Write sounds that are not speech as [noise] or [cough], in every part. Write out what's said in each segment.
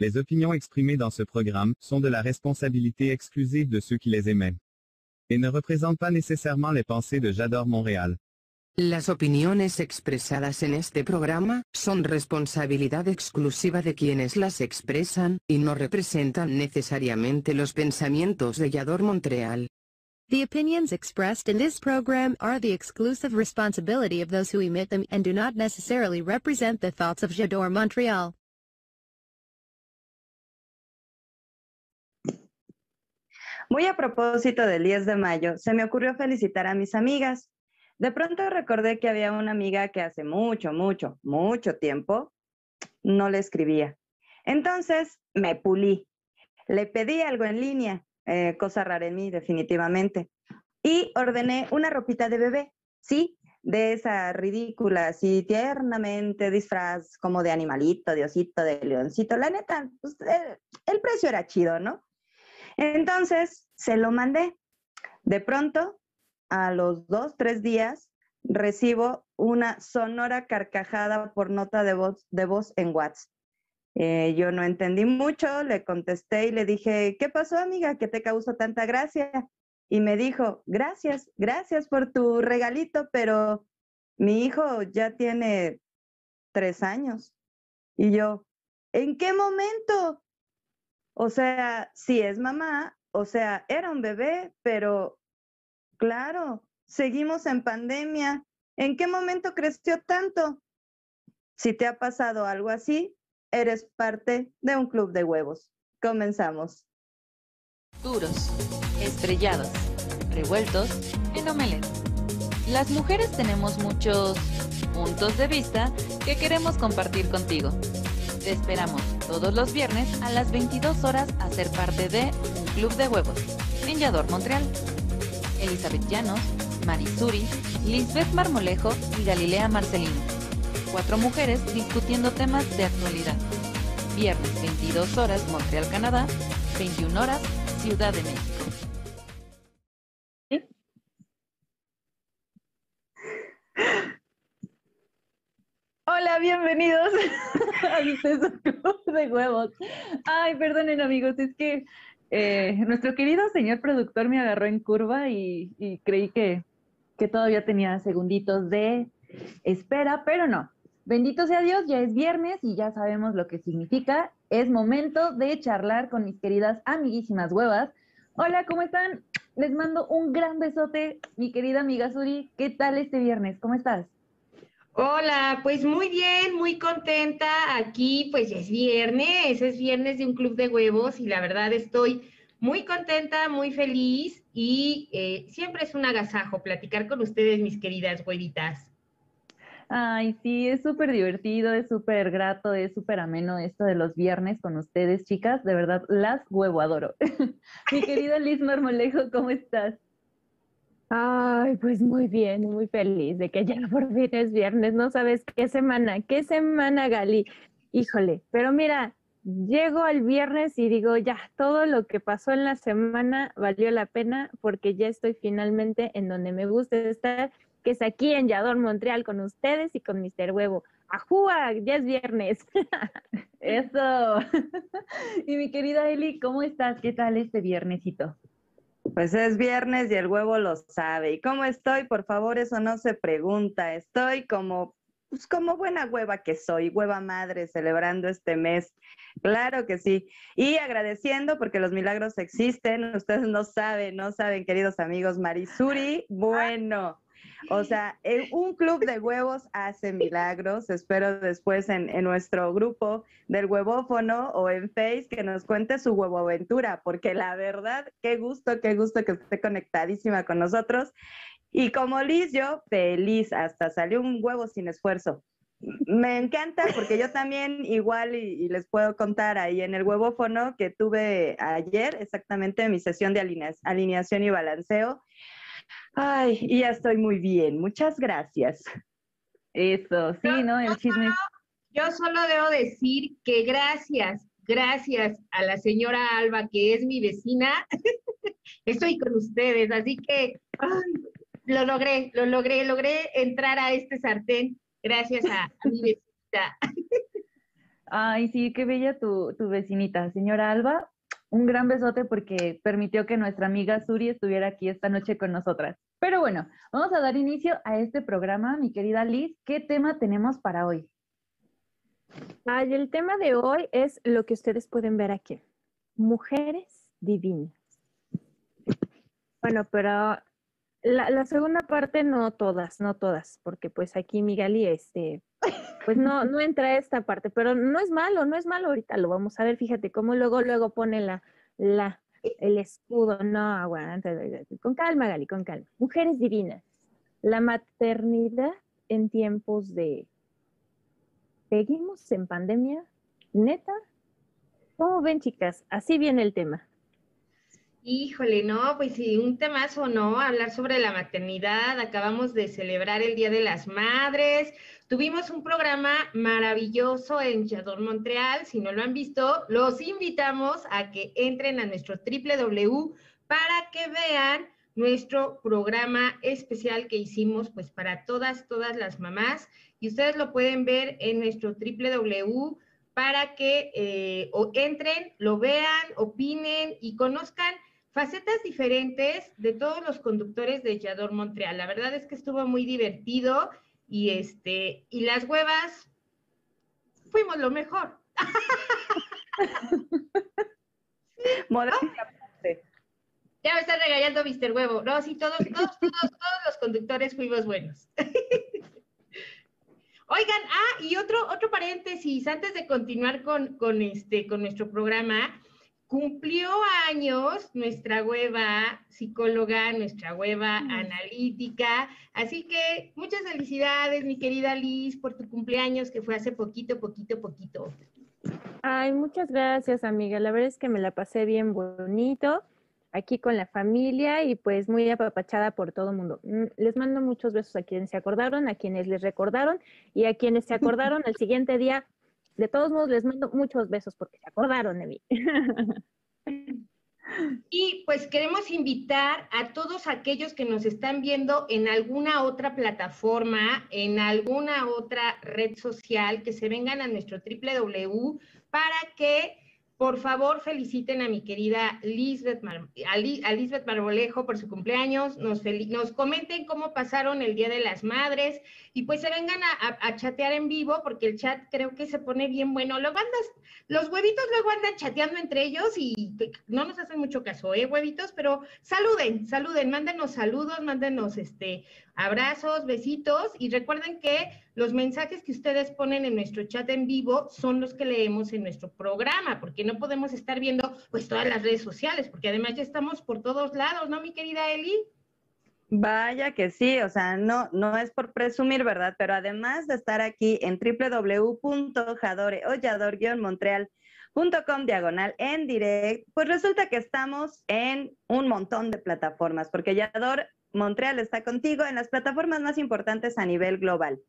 Les opinions exprimées dans ce programme sont de la responsabilité exclusive de ceux qui les émettent et ne représentent pas nécessairement les pensées de J'adore Montréal. Las opiniones expresadas en este programa son responsabilidad exclusiva de quienes las expresan y no representan necesariamente los pensamientos de Yador Montreal. The opinions expressed in this program are the exclusive responsibility of those who emit them and do not necessarily represent the thoughts of Jador Montreal. Muy a propósito del 10 de mayo, se me ocurrió felicitar a mis amigas. De pronto recordé que había una amiga que hace mucho, mucho, mucho tiempo no le escribía. Entonces me pulí. Le pedí algo en línea, eh, cosa rara en mí definitivamente, y ordené una ropita de bebé, sí, de esa ridícula, así tiernamente disfraz como de animalito, de osito, de leoncito. La neta, pues, el, el precio era chido, ¿no? Entonces, se lo mandé. De pronto, a los dos, tres días, recibo una sonora carcajada por nota de voz, en WhatsApp. Eh, yo no entendí mucho, le contesté y le dije, ¿qué pasó amiga? ¿Qué te causó tanta gracia? Y me dijo, gracias, gracias por tu regalito, pero mi hijo ya tiene tres años. Y yo, ¿en qué momento? O sea, si es mamá, o sea, era un bebé, pero claro, seguimos en pandemia. ¿En qué momento creció tanto? Si te ha pasado algo así, eres parte de un club de huevos. Comenzamos. Duros, estrellados, revueltos en omelette. Las mujeres tenemos muchos puntos de vista que queremos compartir contigo. Te esperamos todos los viernes a las 22 horas a ser parte de Club de Huevos en Montreal. Elizabeth Llanos, Marisuri, Lisbeth Marmolejo y Galilea Marcelino. Cuatro mujeres discutiendo temas de actualidad. Viernes 22 horas Montreal, Canadá, 21 horas Ciudad de México. Hola, bienvenidos [laughs] a club de huevos. Ay, perdonen amigos, es que eh, nuestro querido señor productor me agarró en curva y, creí que, que todavía tenía segunditos de espera, pero no. Bendito sea Dios, ya es viernes y ya sabemos lo que significa. Es momento de charlar con mis queridas amiguísimas huevas. Hola, ¿cómo están? Les mando un gran besote, mi querida amiga Suri. ¿Qué tal este viernes? ¿Cómo estás? Hola, pues muy bien, muy contenta. Aquí pues es viernes, es viernes de un club de huevos y la verdad estoy muy contenta, muy feliz y eh, siempre es un agasajo platicar con ustedes, mis queridas huevitas. Ay, sí, es súper divertido, es súper grato, es súper ameno esto de los viernes con ustedes, chicas. De verdad, las huevo adoro. [laughs] Mi querida Liz Marmolejo, ¿cómo estás? Ay, pues muy bien, muy feliz de que ya [laughs] por fin es viernes. No sabes qué semana, qué semana, Gali. Híjole, pero mira, llego al viernes y digo, ya, todo lo que pasó en la semana valió la pena porque ya estoy finalmente en donde me gusta estar que es aquí en Yador, Montreal, con ustedes y con Mr. Huevo. ¡Ajúa! Ya es viernes. [laughs] Eso. [laughs] y mi querida Eli, ¿cómo estás? ¿Qué tal este viernesito? Pues es viernes y el huevo lo sabe. ¿Y cómo estoy? Por favor, eso no se pregunta. Estoy como, pues como buena hueva que soy, hueva madre, celebrando este mes. Claro que sí. Y agradeciendo porque los milagros existen. Ustedes no saben, no saben, queridos amigos. Marisuri, bueno. O sea, un club de huevos hace milagros. Espero después en, nuestro grupo del huevófono o en Face que nos cuente su huevo aventura, porque la verdad, qué gusto, qué gusto que esté conectadísima con nosotros. Y como Liz, yo feliz, hasta salió un huevo sin esfuerzo. Me encanta porque yo también igual y, y, les puedo contar ahí en el huevófono que tuve ayer exactamente mi sesión de alineación y balanceo Ay, y ya estoy muy bien. Muchas gracias. Eso, sí, ¿no? El chisme. yo solo debo decir que gracias, gracias a la señora Alba, que es mi vecina, [laughs] estoy con ustedes. Así que lo logré, lo logré, logré entrar a este sartén gracias a, mi vecina. [laughs] Ay, sí, qué bella tu, tu vecinita, señora Alba. Un gran besote porque permitió que nuestra amiga Suri estuviera aquí esta noche con nosotras. Pero bueno, vamos a dar inicio a este programa, mi querida Liz. ¿Qué tema tenemos para hoy? Ay, el tema de hoy es lo que ustedes pueden ver aquí. Mujeres divinas. Bueno, pero la, segunda parte no todas, no todas, porque pues aquí Migali, este, pues no, no entra esta parte, pero no es malo, no es malo, ahorita lo vamos a ver, fíjate cómo luego, luego pone la, la, el escudo, no, aguanta, con calma, Gali, con calma. Mujeres divinas, la maternidad en tiempos de, ¿seguimos en pandemia? ¿Neta? ¿Cómo ven, chicas? Así viene el tema. Híjole, no, pues sí, un temazo, ¿no? Hablar sobre la maternidad. Acabamos de celebrar el Día de las Madres. Tuvimos un programa maravilloso en Chador Montreal. Si no lo han visto, los invitamos a que entren a nuestro www para que vean nuestro programa especial que hicimos pues para todas, todas las mamás. Y ustedes lo pueden ver en nuestro www para que eh, o entren, lo vean, opinen y conozcan facetas diferentes de todos los conductores de Yador Montreal. La verdad es que estuvo muy divertido y este y las huevas fuimos lo mejor. [laughs] Ya me está regañando Mr. Huevo. No, sí, todos, todos, todos, todos los conductores fuimos buenos. [laughs] Oigan, ah, y otro, otro paréntesis, antes de continuar con, con, este, con nuestro programa, Cumplió años nuestra hueva psicóloga, nuestra hueva mm. analítica. Así que muchas felicidades, mi querida Liz, por tu cumpleaños que fue hace poquito, poquito, poquito. Ay, muchas gracias, amiga. La verdad es que me la pasé bien bonito aquí con la familia y pues muy apapachada por todo el mundo. Mm, les mando muchos besos a quienes se acordaron, a quienes les recordaron y a quienes se [laughs] acordaron el siguiente día de todos modos, les mando muchos besos porque se acordaron de mí. [laughs] Y pues queremos invitar a todos aquellos que nos están viendo en alguna otra plataforma, en alguna otra red social, que se vengan a nuestro www para que por favor, feliciten a mi querida Lisbeth, a, Lisbeth Marbolejo por su cumpleaños, nos, nos, comenten cómo pasaron el Día de las Madres y pues se vengan a, chatear en vivo porque el chat creo que se pone bien bueno. Luego andas, los huevitos luego andan chateando entre ellos y no nos hacen mucho caso, ¿eh, huevitos? Pero saluden, saluden, mándenos saludos, mándenos este, abrazos, besitos y recuerden que los mensajes que ustedes ponen en nuestro chat en vivo son los que leemos en nuestro programa, porque no podemos estar viendo pues todas las redes sociales, porque además ya estamos por todos lados, ¿no, mi querida Eli? Vaya que sí, o sea, no, no es por presumir, ¿verdad? Pero además de estar aquí en www.jadoreollador-montreal.com diagonal en direct, pues resulta que estamos en un montón de plataformas, porque Yador Montreal está contigo en las plataformas más importantes a nivel global.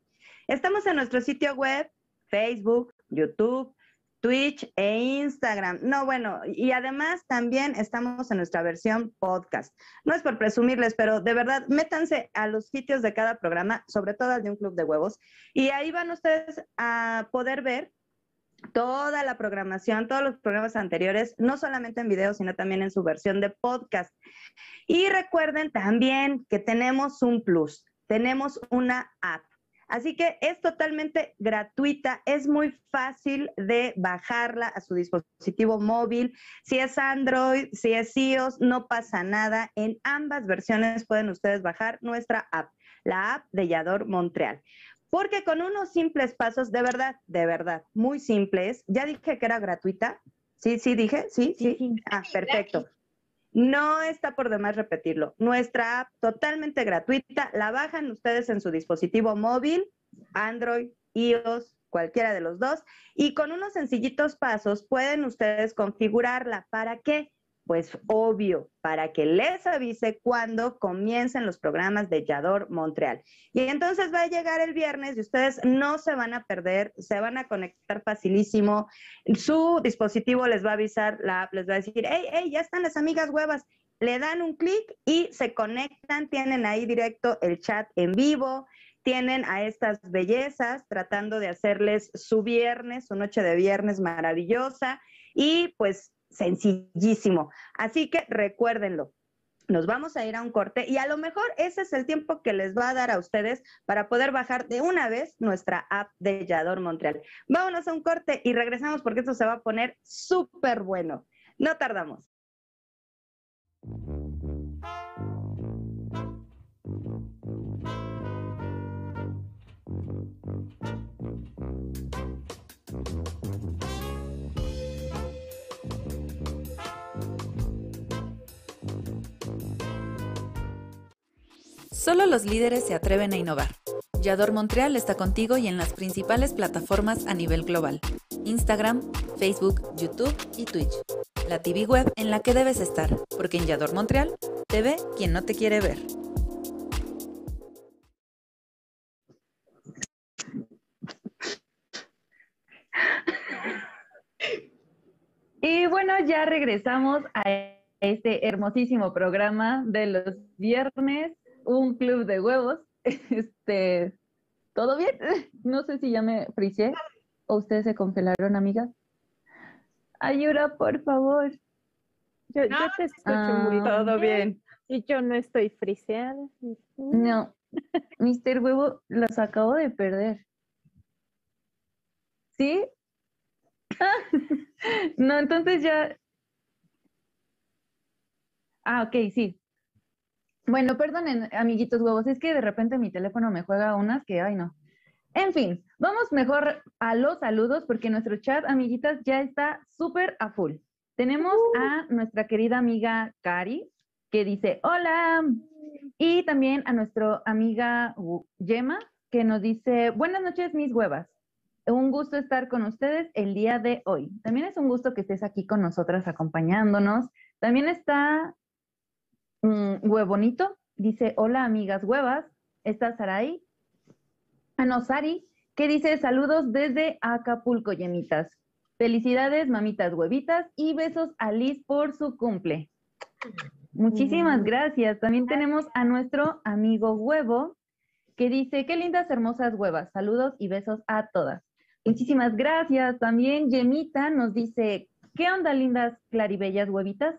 Estamos en nuestro sitio web, Facebook, YouTube, Twitch e Instagram. No, bueno, y además también estamos en nuestra versión podcast. No es por presumirles, pero de verdad, métanse a los sitios de cada programa, sobre todo al de un club de huevos, y ahí van ustedes a poder ver toda la programación, todos los programas anteriores, no solamente en video, sino también en su versión de podcast. Y recuerden también que tenemos un plus, tenemos una app. Así que es totalmente gratuita, es muy fácil de bajarla a su dispositivo móvil. Si es Android, si es iOS, no pasa nada. En ambas versiones pueden ustedes bajar nuestra app, la app de Yador Montreal. Porque con unos simples pasos, de verdad, de verdad, muy simples, ya dije que era gratuita. Sí, sí, dije, sí, sí. Ah, perfecto. No está por demás repetirlo. Nuestra app totalmente gratuita, la bajan ustedes en su dispositivo móvil, Android, iOS, cualquiera de los dos, y con unos sencillitos pasos pueden ustedes configurarla. ¿Para qué? Pues obvio, para que les avise cuando comiencen los programas de Yador Montreal. Y entonces va a llegar el viernes y ustedes no se van a perder, se van a conectar facilísimo. Su dispositivo les va a avisar, la app les va a decir, hey, hey, ya están las amigas huevas. Le dan un clic y se conectan, tienen ahí directo el chat en vivo, tienen a estas bellezas tratando de hacerles su viernes, su noche de viernes maravillosa y pues sencillísimo. Así que recuérdenlo, nos vamos a ir a un corte y a lo mejor ese es el tiempo que les va a dar a ustedes para poder bajar de una vez nuestra app de Yador Montreal. Vámonos a un corte y regresamos porque esto se va a poner súper bueno. No tardamos. Solo los líderes se atreven a innovar. Yador Montreal está contigo y en las principales plataformas a nivel global. Instagram, Facebook, YouTube y Twitch. La TV web en la que debes estar, porque en Yador Montreal te ve quien no te quiere ver. Y bueno, ya regresamos a este hermosísimo programa de los viernes un club de huevos. [laughs] Este, ¿todo bien? [laughs] No sé si ya me friseé o ustedes se congelaron, amigas. Ayuda, por favor. Yo, te escucho muy ah, todo bien. Y yo no estoy friseada. No, Mister Huevo, los acabo de perder. ¿Sí? [laughs] no, entonces ya. Ah, ok, sí. Bueno, perdonen, amiguitos huevos, es que de repente mi teléfono me juega unas que, ay no. En fin, vamos mejor a los saludos porque nuestro chat, amiguitas, ya está súper a full. Tenemos a nuestra querida amiga Cari, que dice, hola. Y también a nuestra amiga Yema, que nos dice, buenas noches, mis huevas. Un gusto estar con ustedes el día de hoy. También es un gusto que estés aquí con nosotras acompañándonos. También está Mm, huevonito, dice, hola amigas huevas, está Sarai. Anosari, que dice, saludos desde Acapulco, yemitas. Felicidades, mamitas huevitas, y besos a Liz por su cumple. Muchísimas gracias. También tenemos a nuestro amigo huevo, que dice, qué lindas, hermosas huevas. Saludos y besos a todas. Muchísimas gracias. También Yemita nos dice, ¿qué onda, lindas, claribellas huevitas?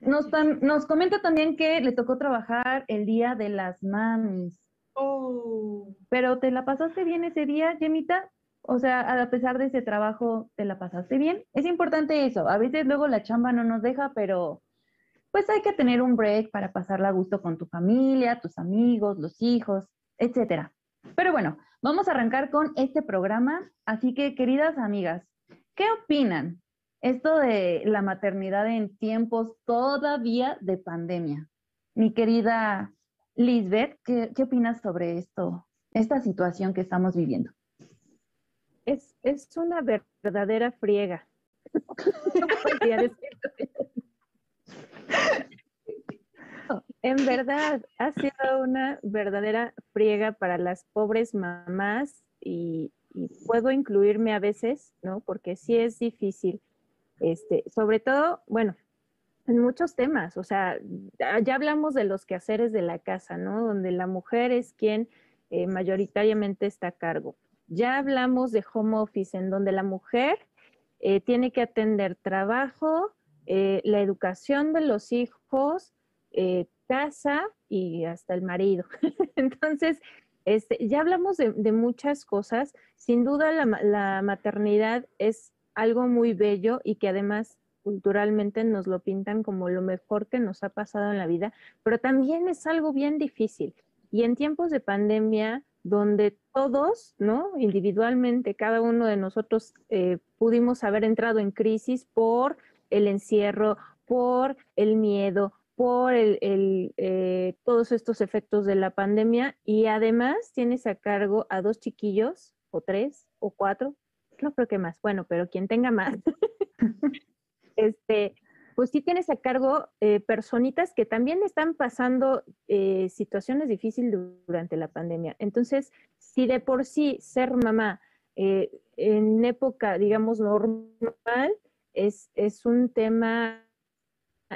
Nos, comenta también que le tocó trabajar el día de las mamis. Oh. Pero ¿te la pasaste bien ese día, Yemita? O sea, a pesar de ese trabajo, ¿te la pasaste bien? Es importante eso. A veces luego la chamba no nos deja, pero pues hay que tener un break para pasarla a gusto con tu familia, tus amigos, los hijos, etcétera. Pero bueno, vamos a arrancar con este programa. Así que, queridas amigas, ¿qué opinan? Esto de la maternidad en tiempos todavía de pandemia. Mi querida Lisbeth, ¿qué, opinas sobre esto, esta situación que estamos viviendo? Es, es una verdadera friega. [laughs] en verdad, ha sido una verdadera friega para las pobres mamás y, y puedo incluirme a veces, ¿no? Porque sí es difícil este, sobre todo, bueno, en muchos temas, o sea, ya hablamos de los quehaceres de la casa, ¿no? Donde la mujer es quien eh, mayoritariamente está a cargo. Ya hablamos de home office, en donde la mujer eh, tiene que atender trabajo, eh, la educación de los hijos, casa y hasta el marido. [laughs] Entonces, este, ya hablamos de, muchas cosas. Sin duda, la, la maternidad es algo muy bello y que además culturalmente nos lo pintan como lo mejor que nos ha pasado en la vida, pero también es algo bien difícil. Y en tiempos de pandemia, donde todos, ¿no? Individualmente, cada uno de nosotros eh, pudimos haber entrado en crisis por el encierro, por el miedo, por el, eh, todos estos efectos de la pandemia y además tienes a cargo a dos chiquillos o tres o cuatro no creo que más, bueno, pero quien tenga más, [laughs] este, pues sí tienes a cargo eh, personitas que también están pasando eh, situaciones difíciles durante la pandemia. Entonces, si de por sí ser mamá eh, en época, digamos, normal, es, es un tema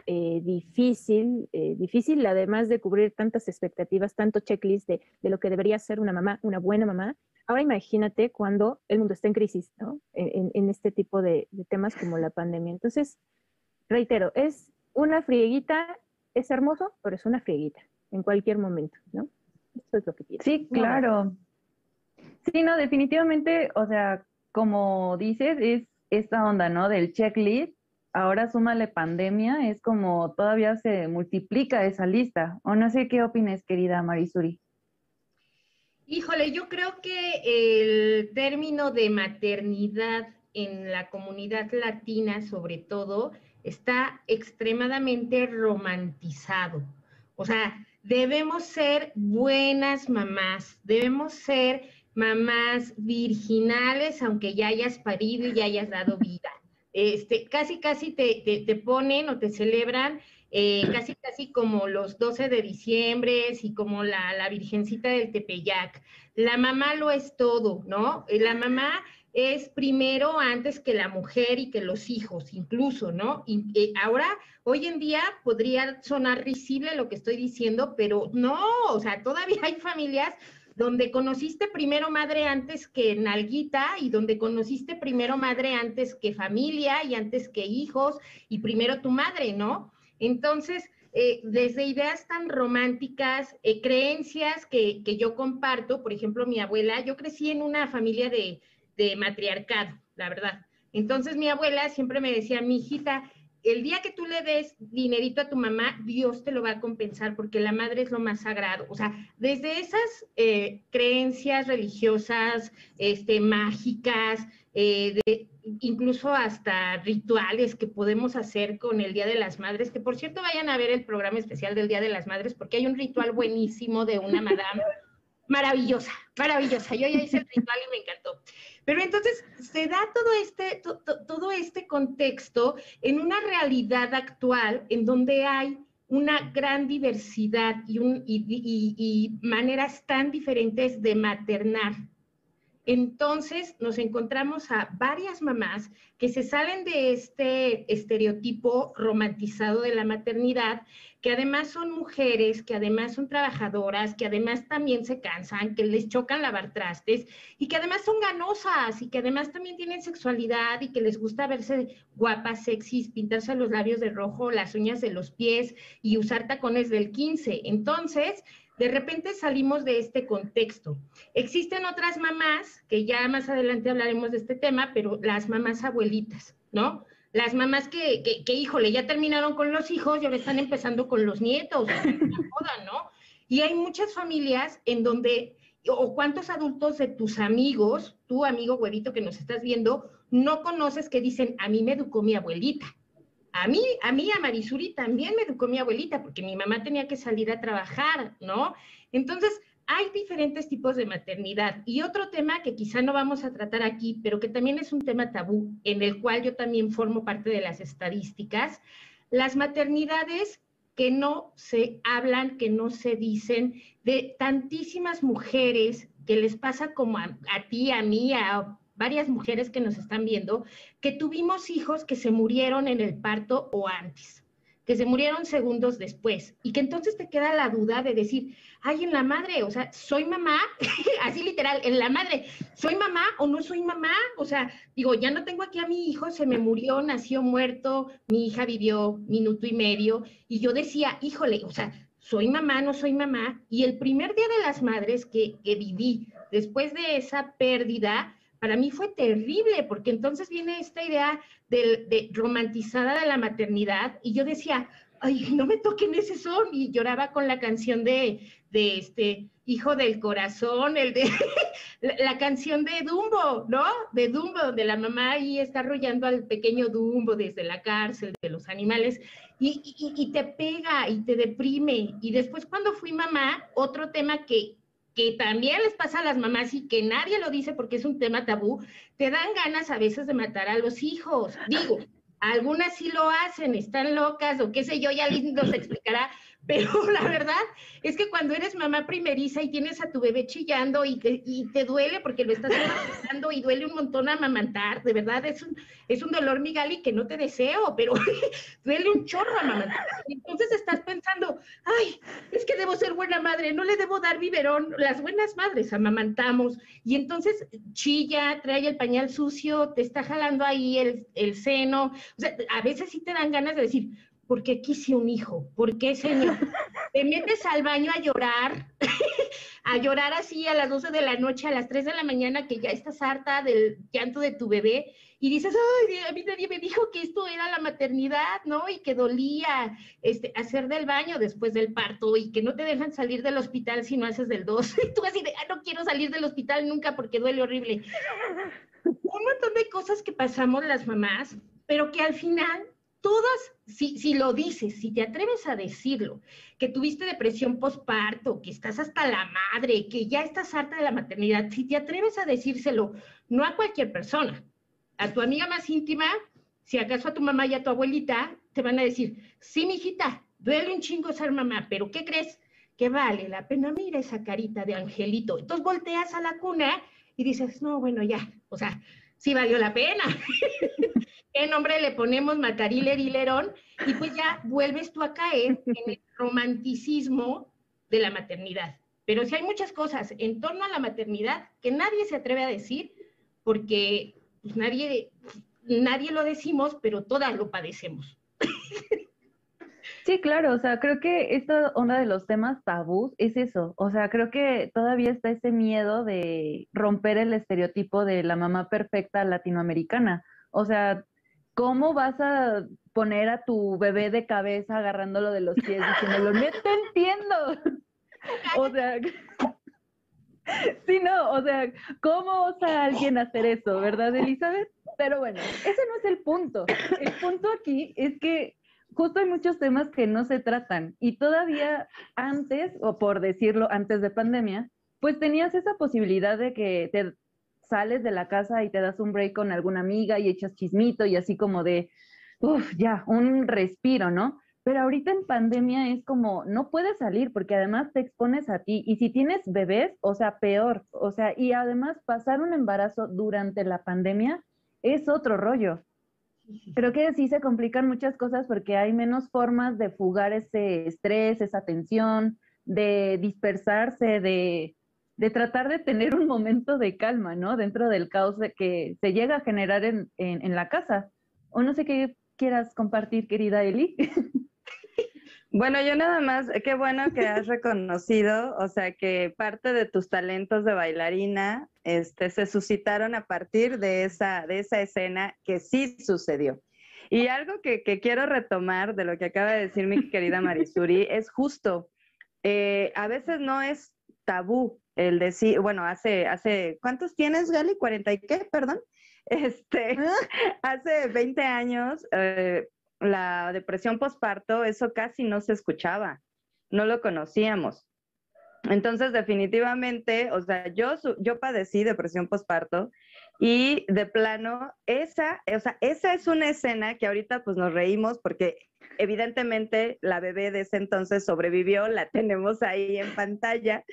difícil, difícil, además de cubrir tantas expectativas, tanto checklist de, de, lo que debería ser una mamá, una buena mamá. Ahora imagínate cuando el mundo está en crisis, ¿no? En, en este tipo de, de, temas como la pandemia. Entonces, reitero, es una frieguita, es hermoso, pero es una frieguita en cualquier momento, ¿no? Eso es lo que quiero. Sí, claro. Sí, no, definitivamente, o sea, como dices, es esta onda, ¿no? Del checklist. Ahora súmale pandemia, es como todavía se multiplica esa lista. O no sé qué opines, querida Marisuri. Híjole, yo creo que el término de maternidad en la comunidad latina, sobre todo, está extremadamente romantizado. O sea, debemos ser buenas mamás, debemos ser mamás virginales, aunque ya hayas parido y ya hayas dado vida. Este, casi, casi te, te, ponen o te celebran eh, casi, casi como los 12 de diciembre y como la, la Virgencita del Tepeyac. La mamá lo es todo, ¿no? La mamá es primero antes que la mujer y que los hijos, incluso, ¿no? Y, eh, ahora, hoy en día podría sonar risible lo que estoy diciendo, pero no, o sea, todavía [laughs] hay familias donde conociste primero madre antes que nalguita y donde conociste primero madre antes que familia y antes que hijos y primero tu madre, ¿no? Entonces, eh, desde ideas tan románticas, eh, creencias que, que, yo comparto, por ejemplo, mi abuela, yo crecí en una familia de, de matriarcado, la verdad. Entonces mi abuela siempre me decía, mi hijita, el día que tú le des dinerito a tu mamá, Dios te lo va a compensar porque la madre es lo más sagrado. O sea, desde esas eh, creencias religiosas, este, mágicas, eh, incluso hasta rituales que podemos hacer con el Día de las Madres, que por cierto vayan a ver el programa especial del Día de las Madres porque hay un ritual buenísimo de una madame [laughs] maravillosa, maravillosa. Yo ya hice el ritual y me encantó. Pero entonces se da todo este, todo este contexto en una realidad actual en donde hay una gran diversidad y, y maneras tan diferentes de maternar. Entonces nos encontramos a varias mamás que se salen de este estereotipo romantizado de la maternidad, que además son mujeres, que además son trabajadoras, que además también se cansan, que les chocan lavar trastes y que además son ganosas y que además también tienen sexualidad y que les gusta verse guapas, sexys, pintarse los labios de rojo, las uñas de los pies y usar tacones del 15. Entonces, de repente salimos de este contexto. Existen otras mamás, que ya más adelante hablaremos de este tema, pero las mamás abuelitas, ¿no? Las mamás que, que, híjole, ya terminaron con los hijos y ahora están empezando con los nietos, [laughs] ¿no? Y hay muchas familias en donde, o cuántos adultos de tus amigos, tu amigo güerito que nos estás viendo, no conoces que dicen, a mí me educó mi abuelita. A mí, a mí, a Marisuri también me educó mi abuelita, porque mi mamá tenía que salir a trabajar, ¿no? Entonces, hay diferentes tipos de maternidad. Y otro tema que quizá no vamos a tratar aquí, pero que también es un tema tabú, en el cual yo también formo parte de las estadísticas, las maternidades que no se hablan, que no se dicen, de tantísimas mujeres que les pasa como a, a ti, a mí, a varias mujeres que nos están viendo, que tuvimos hijos que se murieron en el parto o antes, que se murieron segundos después, y que entonces te queda la duda de decir, ay, en la madre, o sea, soy mamá, [laughs] así literal, en la madre, ¿soy mamá o no soy mamá? O sea, digo, ya no tengo aquí a mi hijo, se me murió, nació muerto, mi hija vivió minuto y medio, y yo decía, híjole, o sea, soy mamá, no soy mamá, y el primer día de las madres que, que viví después de esa pérdida, para mí fue terrible, porque entonces viene esta idea de, romantizada de la maternidad y yo decía, ay, no me toquen ese son, y lloraba con la canción de, de este Hijo del Corazón, el de [laughs] la, canción de Dumbo, ¿no? De Dumbo, donde la mamá ahí está arrollando al pequeño Dumbo desde la cárcel de los animales, y, y te pega y te deprime. Y después cuando fui mamá, otro tema que que también les pasa a las mamás y que nadie lo dice porque es un tema tabú, te dan ganas a veces de matar a los hijos. Digo, algunas sí lo hacen, están locas o qué sé yo, ya les nos explicará, pero [laughs] la verdad es que cuando eres mamá primeriza y tienes a tu bebé chillando y te, duele porque lo estás amamantando y duele un montón amamantar, de verdad es un, es un dolor, Migali, que no te deseo, pero [laughs] duele un chorro amamantar. Entonces estás pensando, ay, es que debo ser buena madre, no le debo dar biberón. Las buenas madres amamantamos y entonces chilla, trae el pañal sucio, te está jalando ahí el, el seno. O sea, a veces sí te dan ganas de decir, ¿por qué quise un hijo? ¿Por qué, señor? [laughs] Te metes al baño a llorar, [laughs] a llorar así a las 12 de la noche, a las 3 de la mañana, que ya estás harta del llanto de tu bebé, y dices, ay, a mí nadie me dijo que esto era la maternidad, ¿no? Y que dolía este, hacer del baño después del parto, y que no te dejan salir del hospital si no haces del 2. [laughs] Y tú así de, ah, no quiero salir del hospital nunca porque duele horrible. Un montón de cosas que pasamos las mamás, pero que al final todas, si, lo dices, si te atreves a decirlo, que tuviste depresión postparto, que estás hasta la madre, que ya estás harta de la maternidad, si te atreves a decírselo, no a cualquier persona, a tu amiga más íntima, si acaso a tu mamá y a tu abuelita, te van a decir, sí, mijita, duele un chingo ser mamá, pero ¿qué crees? Que vale la pena, mira esa carita de angelito. Entonces volteas a la cuna y dices, no, bueno, ya, o sea, sí valió la pena. [laughs] qué nombre le ponemos Macaril Hilerón, y pues ya vuelves tú a caer en el romanticismo de la maternidad. Pero sí hay muchas cosas en torno a la maternidad que nadie se atreve a decir porque pues, nadie, nadie lo decimos, pero todas lo padecemos. Sí, claro, o sea, creo que esta onda de los temas tabús es eso, o sea, creo que todavía está ese miedo de romper el estereotipo de la mamá perfecta latinoamericana. O sea, ¿cómo vas a poner a tu bebé de cabeza agarrándolo de los pies diciéndolo, no te entiendo? [laughs] o sea, [laughs] sí, no, o sea, ¿cómo osa alguien hacer eso, verdad, Elizabeth? Pero bueno, ese no es el punto. El punto aquí es que justo hay muchos temas que no se tratan y todavía antes, o por decirlo, antes de pandemia, pues tenías esa posibilidad de que te sales de la casa y te das un break con alguna amiga y echas chismito y así como de, uff, ya, un respiro, ¿no? Pero ahorita en pandemia es como, no puedes salir porque además te expones a ti. Y si tienes bebés, o sea, peor. O sea, y además pasar un embarazo durante la pandemia es otro rollo. Creo que sí se complican muchas cosas porque hay menos formas de fugar ese estrés, esa tensión, de dispersarse, de, de tratar de tener un momento de calma, ¿no? Dentro del caos que se llega a generar en, en, la casa. O no sé qué quieras compartir, querida Eli. [laughs] Bueno, yo nada más, qué bueno que has reconocido, o sea, que parte de tus talentos de bailarina este, se suscitaron a partir de esa, de esa escena que sí sucedió. Y algo que, que quiero retomar de lo que acaba de decir mi querida Marisuri [laughs] es justo, eh, a veces no es tabú el decir, bueno, hace, hace, ¿cuántos tienes, Gali? ¿40 y qué? Perdón. [laughs] Este, [laughs] hace 20 años, eh, la depresión postparto, eso casi no se escuchaba, no lo conocíamos. Entonces, definitivamente, o sea, yo, yo padecí depresión postparto y de plano, esa, o sea, esa es una escena que ahorita pues nos reímos porque evidentemente la bebé de ese entonces sobrevivió, la [laughs] tenemos ahí en pantalla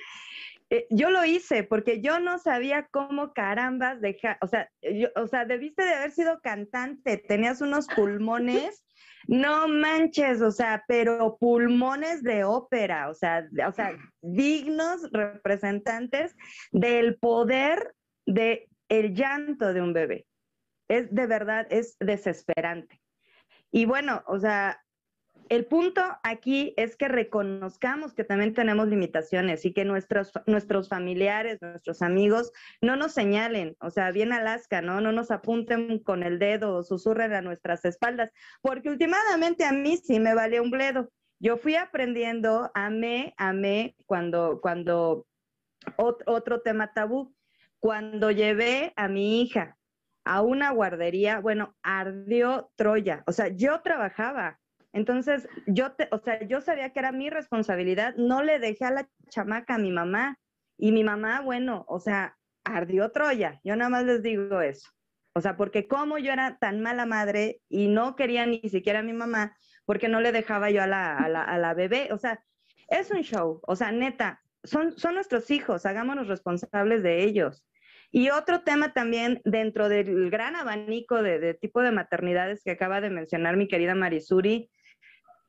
eh, yo lo hice porque yo no sabía cómo carambas dejar, o sea, o sea, debiste de haber sido cantante, tenías unos pulmones, [laughs] no manches, o sea, pero pulmones de ópera, o sea, o sea, dignos representantes del poder de el llanto de un bebé. Es de verdad, es desesperante. Y bueno, o sea, el punto aquí es que reconozcamos que también tenemos limitaciones y que nuestros, nuestros familiares, nuestros amigos no nos señalen, o sea, bien Alaska, ¿no? No nos apunten con el dedo o susurren a nuestras espaldas, porque últimamente a mí sí me vale un bledo. Yo fui aprendiendo, amé, amé cuando, cuando, otro tema tabú, cuando llevé a mi hija a una guardería, bueno, ardió Troya, o sea, yo trabajaba, entonces, yo, te, o sea, yo sabía que era mi responsabilidad, no le dejé a la chamaca a mi mamá. Y mi mamá, bueno, o sea, ardió Troya. Yo nada más les digo eso. O sea, porque como yo era tan mala madre y no quería ni siquiera a mi mamá, porque no le dejaba yo a la, a la, bebé. O sea, es un show. O sea, neta, son, son nuestros hijos, hagámonos responsables de ellos. Y otro tema también dentro del gran abanico de, de, tipo de maternidades que acaba de mencionar mi querida Marisuri,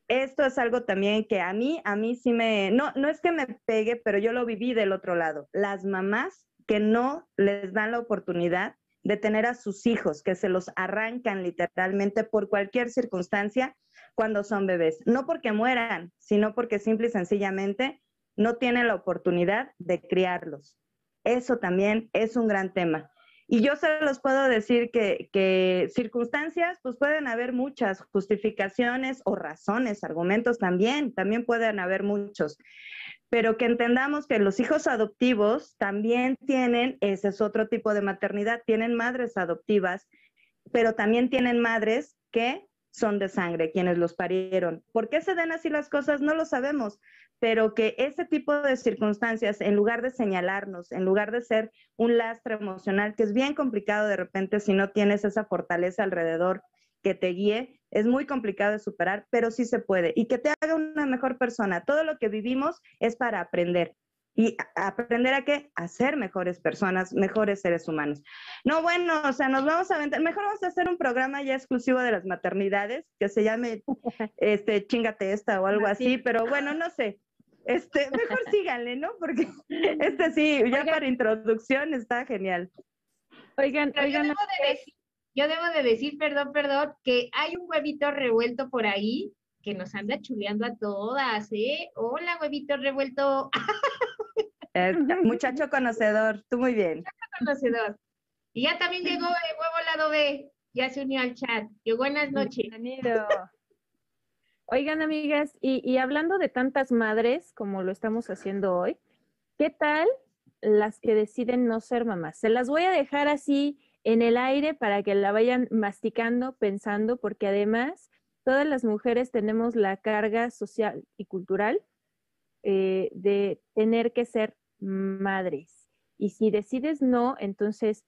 esto es algo también que a mí, a mí sí me, no, no es que me pegue, pero yo lo viví del otro lado. Las mamás que no les dan la oportunidad de tener a sus hijos, que se los arrancan literalmente por cualquier circunstancia cuando son bebés. No porque mueran, sino porque simple y sencillamente no tienen la oportunidad de criarlos. Eso también es un gran tema. Y yo se los puedo decir que, que, circunstancias, pues pueden haber muchas, justificaciones o razones, argumentos también, también pueden haber muchos. Pero que entendamos que los hijos adoptivos también tienen, ese es otro tipo de maternidad, tienen madres adoptivas, pero también tienen madres que son de sangre, quienes los parieron. ¿Por qué se den así las cosas? No lo sabemos, pero que ese tipo de circunstancias, en lugar de señalarnos, en lugar de ser un lastre emocional, que es bien complicado de repente si no tienes esa fortaleza alrededor que te guíe, es muy complicado de superar, pero sí se puede. Y que te haga una mejor persona. Todo lo que vivimos es para aprender. ¿Y aprender a qué? A ser mejores personas, mejores seres humanos. No, bueno, o sea, nos vamos a aventar, mejor vamos a hacer un programa ya exclusivo de las maternidades, que se llame, [laughs] este, chingate esta o algo así, pero bueno, no sé. Este, mejor [laughs] síganle, ¿no? Porque este sí, ya para introducción está genial. Oigan, oigan. Yo yo debo de decir, perdón, perdón, que hay un huevito revuelto por ahí que nos anda chuleando a todas, ¿eh? Hola, huevito revuelto. [laughs] Eh, muchacho conocedor, tú muy bien. Muchacho conocedor. Y ya también llegó el huevo lado B, ya se unió al chat. Yo buenas noches. Bienvenido. Oigan, amigas, y, y hablando de tantas madres como lo estamos haciendo hoy, ¿qué tal las que deciden no ser mamás? Se las voy a dejar así en el aire para que la vayan masticando, pensando, porque además todas las mujeres tenemos la carga social y cultural eh, de tener que ser madres. Y si decides no, entonces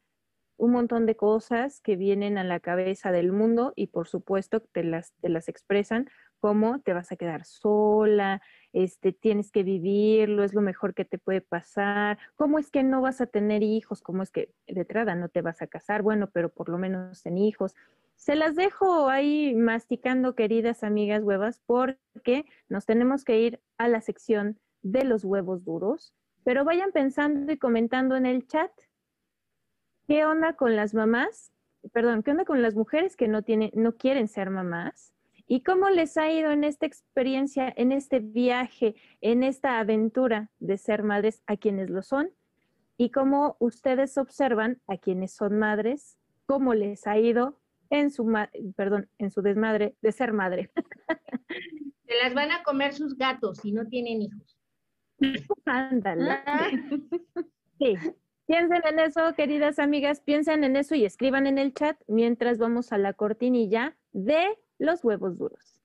un montón de cosas que vienen a la cabeza del mundo y por supuesto te las, te las expresan como te vas a quedar sola, este, tienes que vivirlo, es lo mejor que te puede pasar, cómo es que no vas a tener hijos, cómo es que de entrada no te vas a casar, bueno, pero por lo menos en hijos. Se las dejo ahí masticando, queridas amigas huevas, porque nos tenemos que ir a la sección de los huevos duros, pero vayan pensando y comentando en el chat. ¿Qué onda con las mamás? Perdón, ¿qué onda con las mujeres que no tienen, no quieren ser mamás? ¿Y cómo les ha ido en esta experiencia, en este viaje, en esta aventura de ser madres a quienes lo son? ¿Y cómo ustedes observan a quienes son madres, cómo les ha ido en su, perdón, en su desmadre de ser madre? [laughs] Se las van a comer sus gatos si no tienen hijos. [laughs] Ándale. [laughs] Sí. Piensen en eso, queridas amigas, piensen en eso y escriban en el chat mientras vamos a la cortinilla de los huevos duros.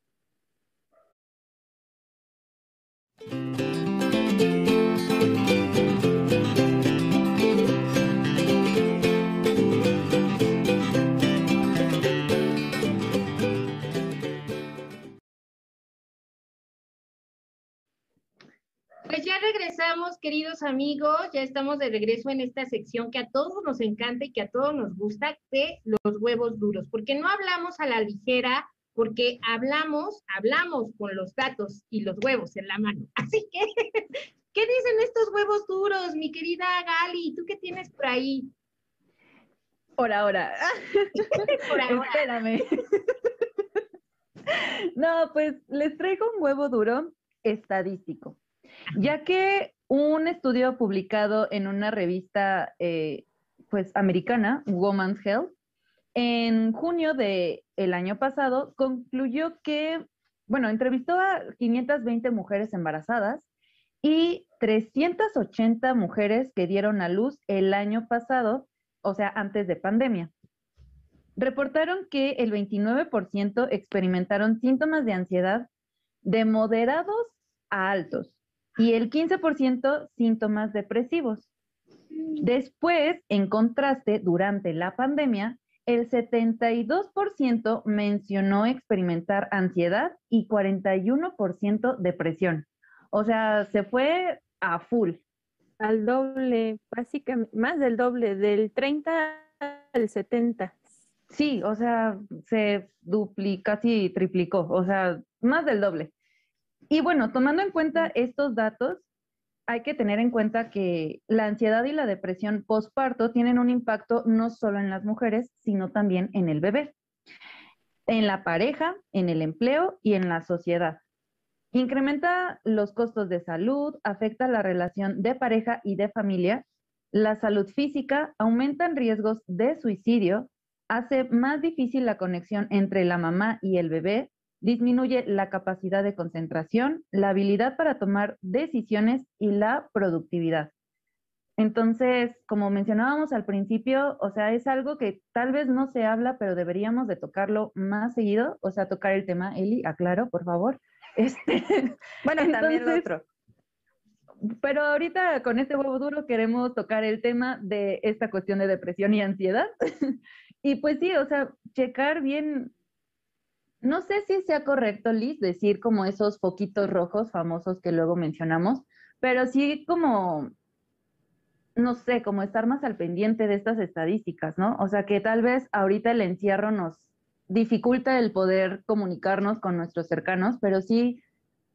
Regresamos, queridos amigos, ya estamos de regreso en esta sección que a todos nos encanta y que a todos nos gusta de los huevos duros, porque no hablamos a la ligera porque hablamos, hablamos con los gatos y los huevos en la mano. [laughs] Así que, ¿qué dicen estos huevos duros, mi querida Gali? ¿Tú qué tienes por ahí? Por ahora. [laughs] por ahora. Espérame. No, pues les traigo un huevo duro estadístico, ya que un estudio publicado en una revista eh, pues americana, Woman's Health, en junio del el año pasado concluyó que, bueno, entrevistó a 520 mujeres embarazadas y 380 mujeres que dieron a luz el año pasado, o sea, antes de pandemia. Reportaron que el 29% experimentaron síntomas de ansiedad de moderados a altos y el 15% síntomas depresivos. Después, en contraste, durante la pandemia, el 72% mencionó experimentar ansiedad y 41% depresión. O sea, se fue a full. Al doble, básicamente, más del doble, del 30 al 70. Sí, o sea, se duplica, casi triplicó, o sea, más del doble. Y bueno, tomando en cuenta estos datos, hay que tener en cuenta que la ansiedad y la depresión postparto tienen un impacto no solo en las mujeres, sino también en el bebé, en la pareja, en el empleo y en la sociedad. Incrementa los costos de salud, afecta la relación de pareja y de familia, la salud física, aumentan riesgos de suicidio, hace más difícil la conexión entre la mamá y el bebé, disminuye la capacidad de concentración, la habilidad para tomar decisiones y la productividad. Entonces, como mencionábamos al principio, o sea, es algo que tal vez no se habla, pero deberíamos de tocarlo más seguido, o sea, tocar el tema, Eli, aclaro, por favor. [laughs] Este, bueno, también lo otro. Pero ahorita con este huevo duro queremos tocar el tema de esta cuestión de depresión y ansiedad. [laughs] Y pues sí, o sea, checar bien, no sé si sea correcto, Liz, decir como esos foquitos rojos famosos que luego mencionamos, pero sí como, no sé, como estar más al pendiente de estas estadísticas, ¿no? O sea, que tal vez ahorita el encierro nos dificulta el poder comunicarnos con nuestros cercanos, pero sí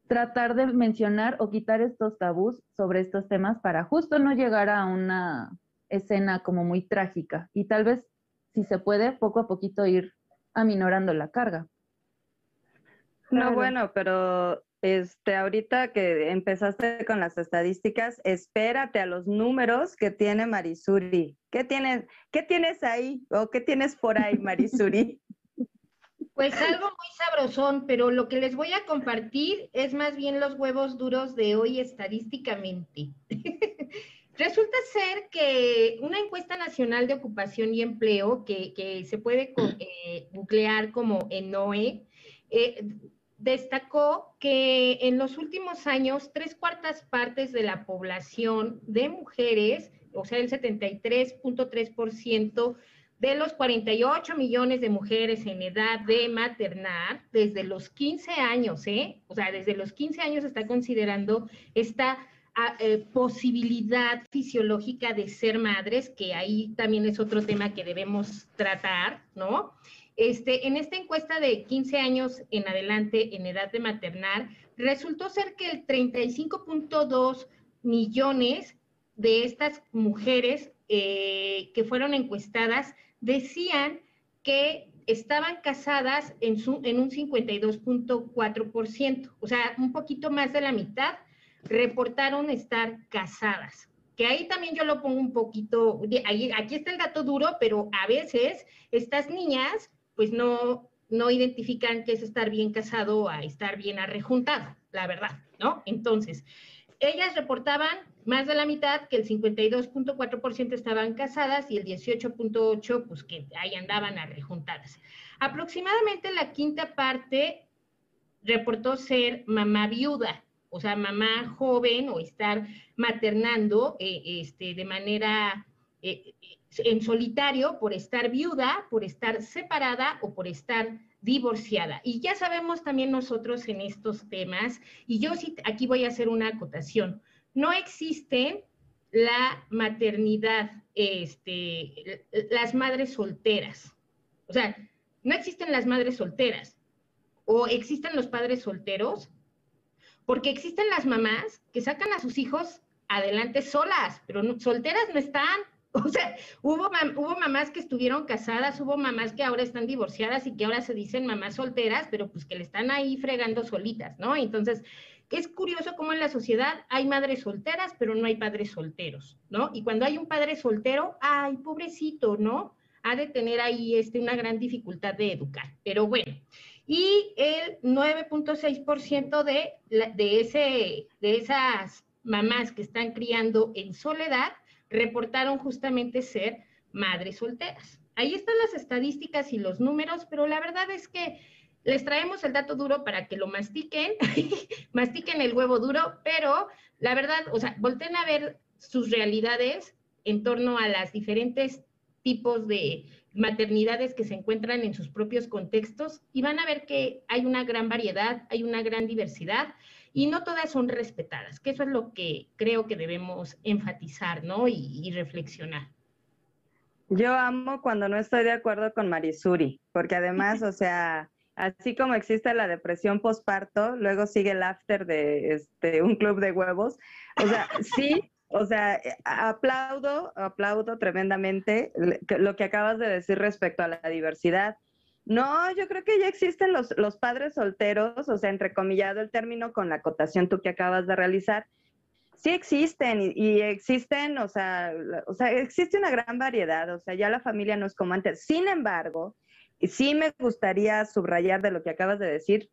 tratar de mencionar o quitar estos tabús sobre estos temas para justo no llegar a una escena como muy trágica y tal vez si se puede, poco a poquito ir aminorando la carga. No, bueno, pero este, ahorita que empezaste con las estadísticas, espérate a los números que tiene Marisuri. ¿Qué tienes, qué tienes ahí o qué tienes por ahí, Marisuri? [laughs] Pues algo muy sabrosón, pero lo que les voy a compartir es más bien los huevos duros de hoy estadísticamente. [laughs] Resulta ser que una encuesta nacional de ocupación y empleo que, se puede eh, nuclear como ENOE, eh, destacó que en los últimos años tres cuartas partes de la población de mujeres, o sea, el 73.3% de los 48 millones de mujeres en edad de maternar, desde los 15 años, ¿eh? O sea, desde los 15 años está considerando esta eh, posibilidad fisiológica de ser madres, que ahí también es otro tema que debemos tratar, ¿no? Este, en esta encuesta de 15 años en adelante en edad de maternar, resultó ser que el 35.2 millones de estas mujeres eh, que fueron encuestadas decían que estaban casadas en, su, en un 52.4%, o sea, un poquito más de la mitad reportaron estar casadas. Que ahí también yo lo pongo un poquito, ahí, aquí está el dato duro, pero a veces estas niñas pues no, no identifican que es estar bien casado a estar bien arrejuntado, la verdad, ¿no? Entonces, ellas reportaban más de la mitad, que el 52.4% estaban casadas y el 18.8% pues que ahí andaban arrejuntadas. Aproximadamente la quinta parte reportó ser mamá viuda, o sea, mamá joven o estar maternando eh, este, de manera eh, en solitario por estar viuda, por estar separada o por estar divorciada. Y ya sabemos también nosotros en estos temas, y yo sí aquí voy a hacer una acotación, no existe la maternidad, este, las madres solteras. O sea, no existen las madres solteras o existen los padres solteros porque existen las mamás que sacan a sus hijos adelante solas, pero solteras no están. [laughs] O sea, hubo, hubo mamás que estuvieron casadas, hubo mamás que ahora están divorciadas y que ahora se dicen mamás solteras, pero pues que le están ahí fregando solitas, ¿no? Entonces, es curioso cómo en la sociedad hay madres solteras, pero no hay padres solteros, ¿no? Y cuando hay un padre soltero, ay, pobrecito, ¿no? Ha de tener ahí este, una gran dificultad de educar. Pero bueno, y el 9.6% de, de, ese, de esas mamás que están criando en soledad reportaron justamente ser madres solteras. Ahí están las estadísticas y los números, pero la verdad es que les traemos el dato duro para que lo mastiquen, [laughs] mastiquen el huevo duro, pero la verdad, o sea, volten a ver sus realidades en torno a las diferentes tipos de maternidades que se encuentran en sus propios contextos y van a ver que hay una gran variedad, hay una gran diversidad y no todas son respetadas, que eso es lo que creo que debemos enfatizar, ¿no? Y, reflexionar. Yo amo cuando no estoy de acuerdo con Marisuri, porque además, [laughs] o sea, así como existe la depresión postparto, luego sigue el after de este, un club de huevos. O sea, [laughs] sí, o sea, aplaudo, aplaudo tremendamente lo que acabas de decir respecto a la diversidad. No, yo creo que ya existen los, los padres solteros, o sea, entrecomillado el término con la acotación tú que acabas de realizar. Sí existen y, y, existen, o sea, o sea, existe una gran variedad, o sea, ya la familia no es como antes. Sin embargo, sí me gustaría subrayar de lo que acabas de decir,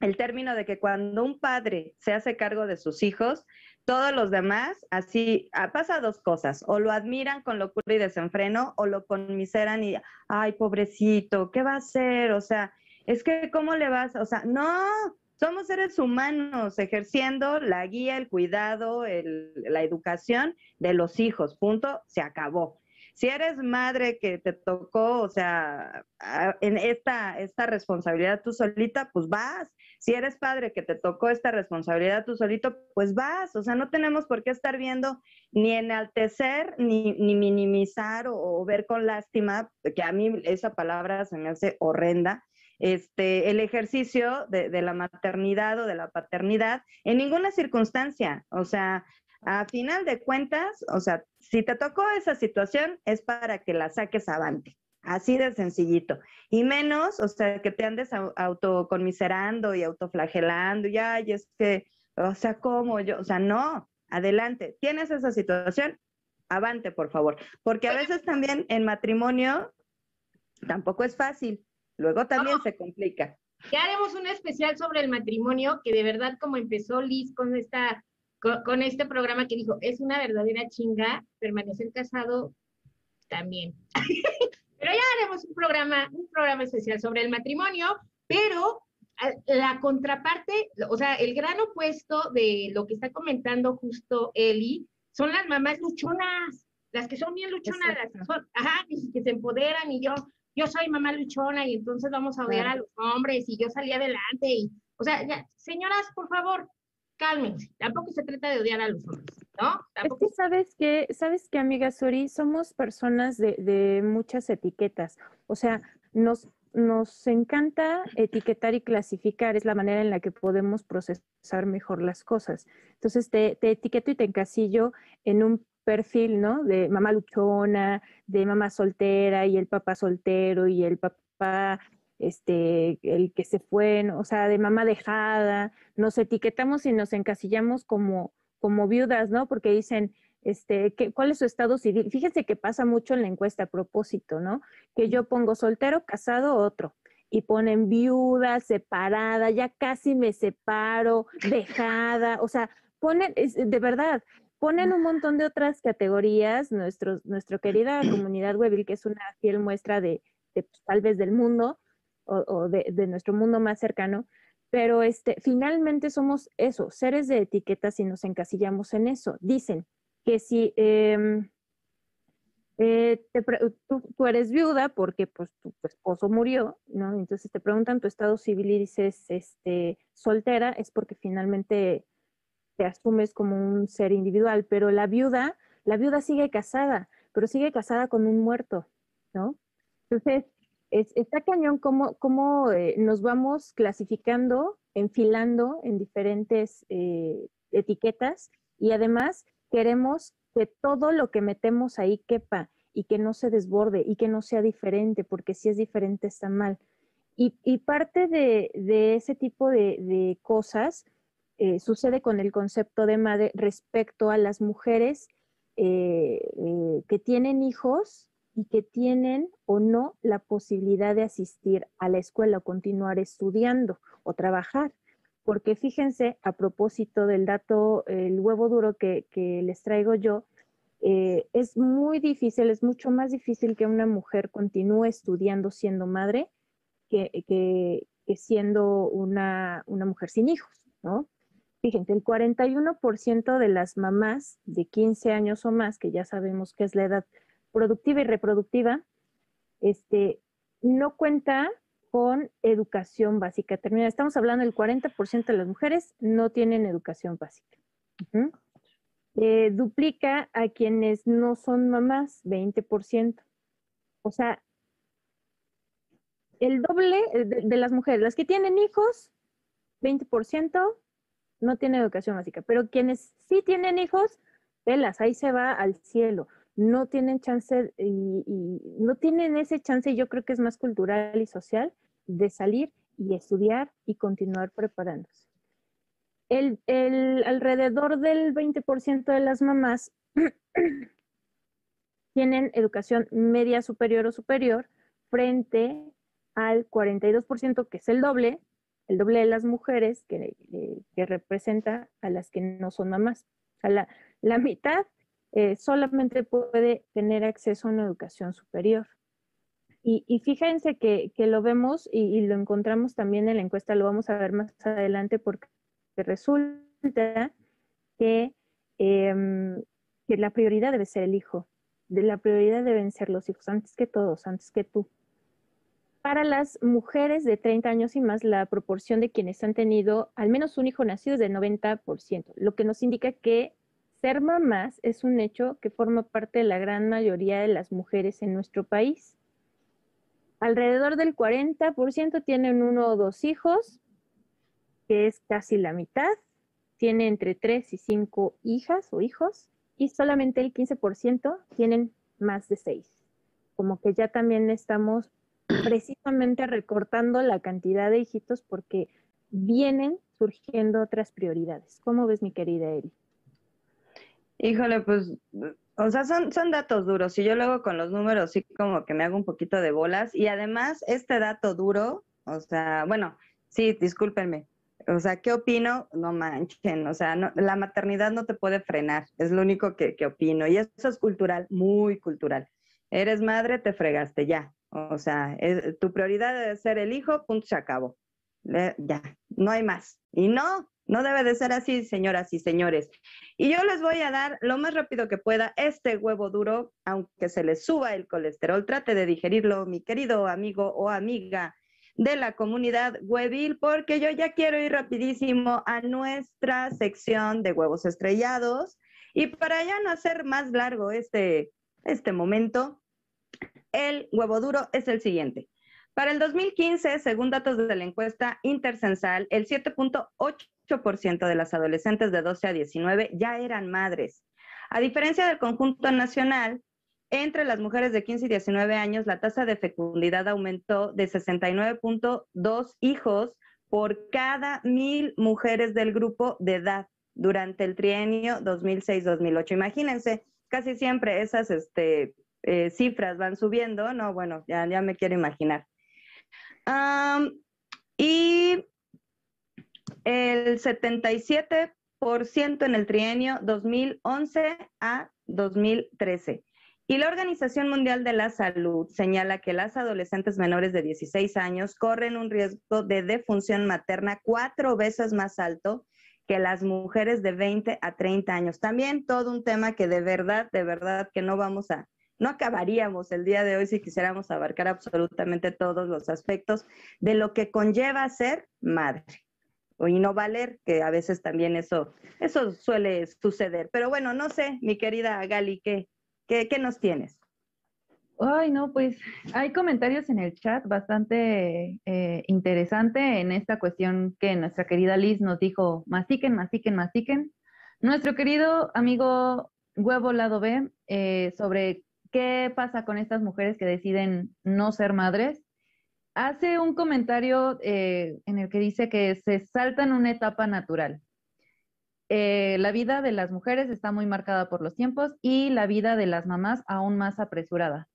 el término de que cuando un padre se hace cargo de sus hijos, todos los demás, así, ah, pasa dos cosas, o lo admiran con locura y desenfreno, o lo conmiseran y, ay, pobrecito, ¿qué va a hacer? O sea, es que, ¿cómo le vas? O sea, no, somos seres humanos ejerciendo la guía, el cuidado, la educación de los hijos, punto, se acabó. Si eres madre que te tocó, o sea, en esta, esta responsabilidad tú solita, pues vas. Si eres padre que te tocó esta responsabilidad tú solito, pues vas. O sea, no tenemos por qué estar viendo ni enaltecer, ni, ni minimizar o, ver con lástima, que a mí esa palabra se me hace horrenda, este, el ejercicio de, de, la maternidad o de la paternidad en ninguna circunstancia. O sea, a final de cuentas, o sea, si te tocó esa situación es para que la saques avante. Así de sencillito. Y menos, o sea, que te andes autoconmiserando y autoflagelando, y ay, es que, o sea, ¿cómo yo? O sea, no, adelante. Tienes esa situación, avante, por favor. Porque a veces también en matrimonio tampoco es fácil. Luego también se complica. Ya haremos un especial sobre el matrimonio, que de verdad como empezó Liz con esta con, este programa que dijo, es una verdadera chinga permanecer casado también. [laughs] pero ya haremos un programa, un programa especial sobre el matrimonio, pero la contraparte, o sea, el gran opuesto de lo que está comentando justo Eli, son las mamás luchonas, las que son bien luchonas, las que son, ajá, que se empoderan y yo, yo soy mamá luchona y entonces vamos a odiar a los hombres y yo salí adelante y, o sea, ya, señoras, por favor, cálmense, tampoco se trata de odiar a los hombres, ¿no? Es que sabes que, sabes que, amiga Suri, somos personas de, de muchas etiquetas, o sea, nos, nos encanta etiquetar y clasificar, es la manera en la que podemos procesar mejor las cosas. Entonces te, te etiqueto y te encasillo en un perfil, ¿no? De mamá luchona, de mamá soltera y el papá soltero y el papá este, el que se fue, o sea, de mamá dejada, nos etiquetamos y nos encasillamos como, como viudas, ¿no? Porque dicen, este, ¿cuál es su estado civil? Fíjense que pasa mucho en la encuesta a propósito, ¿no? Que yo pongo soltero, casado, otro. Y ponen viuda, separada, ya casi me separo, dejada, o sea, ponen, de verdad, ponen un montón de otras categorías, nuestro, nuestra querida [clears throat] comunidad Webil, que es una fiel muestra de, de pues, tal vez del mundo, o, de, nuestro mundo más cercano, pero este, finalmente somos eso, seres de etiquetas y nos encasillamos en eso. Dicen que si em, eh, tú, eres viuda porque pues tu, esposo murió, ¿no? Entonces te preguntan tu estado civil y dices este, soltera, es porque finalmente te asumes como un ser individual, pero la viuda, la viuda sigue casada, pero sigue casada con un muerto, ¿no? Entonces, está cañón cómo, eh, nos vamos clasificando, enfilando en diferentes eh, etiquetas y además queremos que todo lo que metemos ahí quepa y que no se desborde y que no sea diferente, porque si es diferente está mal. Y, parte de, ese tipo de, cosas eh, sucede con el concepto de madre respecto a las mujeres que tienen hijos y que tienen o no la posibilidad de asistir a la escuela o continuar estudiando o trabajar. Porque fíjense, a propósito del dato, el huevo duro que, les traigo yo, eh, es muy difícil, es mucho más difícil que una mujer continúe estudiando siendo madre que, que, siendo una, una, mujer sin hijos, ¿no? Fíjense, el 41% de las mamás de 15 años o más, que ya sabemos que es la edad productiva y reproductiva, este, no cuenta con educación básica. Termina, estamos hablando del 40% de las mujeres no tienen educación básica. Eh, duplica a quienes no son mamás, 20%. O sea, el doble de, las mujeres, las que tienen hijos, 20% no tienen educación básica, pero quienes sí tienen hijos, velas, ahí se va al cielo. No tienen chance y, no tienen ese chance, yo creo que es más cultural y social, de salir y estudiar y continuar preparándose. El, el alrededor del 20% de las mamás [clears throat] tienen educación media superior o superior frente al 42%, que es el doble, el doble de las mujeres que, que representa a las que no son mamás. O sea, la, mitad eh, solamente puede tener acceso a una educación superior. Y, fíjense que, lo vemos y, lo encontramos también en la encuesta, lo vamos a ver más adelante porque resulta que, em, que la prioridad debe ser el hijo, de la prioridad deben ser los hijos, antes que todos, antes que tú. Para las mujeres de 30 años y más, la proporción de quienes han tenido al menos un hijo nacido es del 90%, lo que nos indica que ser mamás es un hecho que forma parte de la gran mayoría de las mujeres en nuestro país. Alrededor del 40% tienen uno o dos hijos, que es casi la mitad. Tiene entre 3 y 5 hijas o hijos y solamente el 15% tienen más de 6. Como que ya también estamos [clears throat] precisamente recortando la cantidad de hijitos porque vienen surgiendo otras prioridades. ¿Cómo ves, mi querida Eri? Híjole, pues, o sea, son, son datos duros y yo luego con los números sí como que me hago un poquito de bolas y además este dato duro, o sea, bueno, sí, discúlpenme, o sea, ¿qué opino? No manchen, o sea, la maternidad no te puede frenar, es lo único que, que opino y eso es cultural, muy cultural. Eres madre, te fregaste, ya, o sea, tu prioridad debe ser el hijo, punto, se acabó. ya, no hay más. Y no, no debe de ser así, señoras y señores. Y yo les voy a dar lo más rápido que pueda este huevo duro, aunque se le suba el colesterol. Trate de digerirlo, mi querido amigo o amiga de la comunidad huevil, porque yo ya quiero ir rapidísimo a nuestra sección de huevos estrellados. Y para ya no hacer más largo este, este momento, el huevo duro es el siguiente. Para el 2015, según datos de la encuesta intercensal, el 7.8% de las adolescentes de 12 a 19 ya eran madres. A diferencia del conjunto nacional, entre las mujeres de 15 y 19 años, la tasa de fecundidad aumentó de 69.2 hijos por cada mil mujeres del grupo de edad durante el trienio 2006-2008. Imagínense, casi siempre esas este, eh, cifras van subiendo, no, bueno, ya, ya me quiero imaginar. y el 77% en el trienio 2011 a 2013. Y la Organización Mundial de la Salud señala que las adolescentes menores de 16 años corren un riesgo de defunción materna cuatro veces más alto que las mujeres de 20 a 30 años. También todo un tema que de verdad, de verdad que no vamos a, no acabaríamos el día de hoy si quisiéramos abarcar absolutamente todos los aspectos de lo que conlleva ser madre y no valer, que a veces también eso, eso suele suceder. Pero bueno, no sé, mi querida Gali, ¿qué, qué, qué nos tienes? Ay, no, pues hay comentarios en el chat bastante eh, interesante en esta cuestión que nuestra querida Liz nos dijo, mastiquen, mastiquen, mastiquen. Nuestro querido amigo Huevo Lado B eh, sobre ¿Qué pasa con estas mujeres que deciden no ser madres? Hace un comentario eh, en el que dice que se saltan una etapa natural. Eh, la vida de las mujeres está muy marcada por los tiempos y la vida de las mamás aún más apresurada.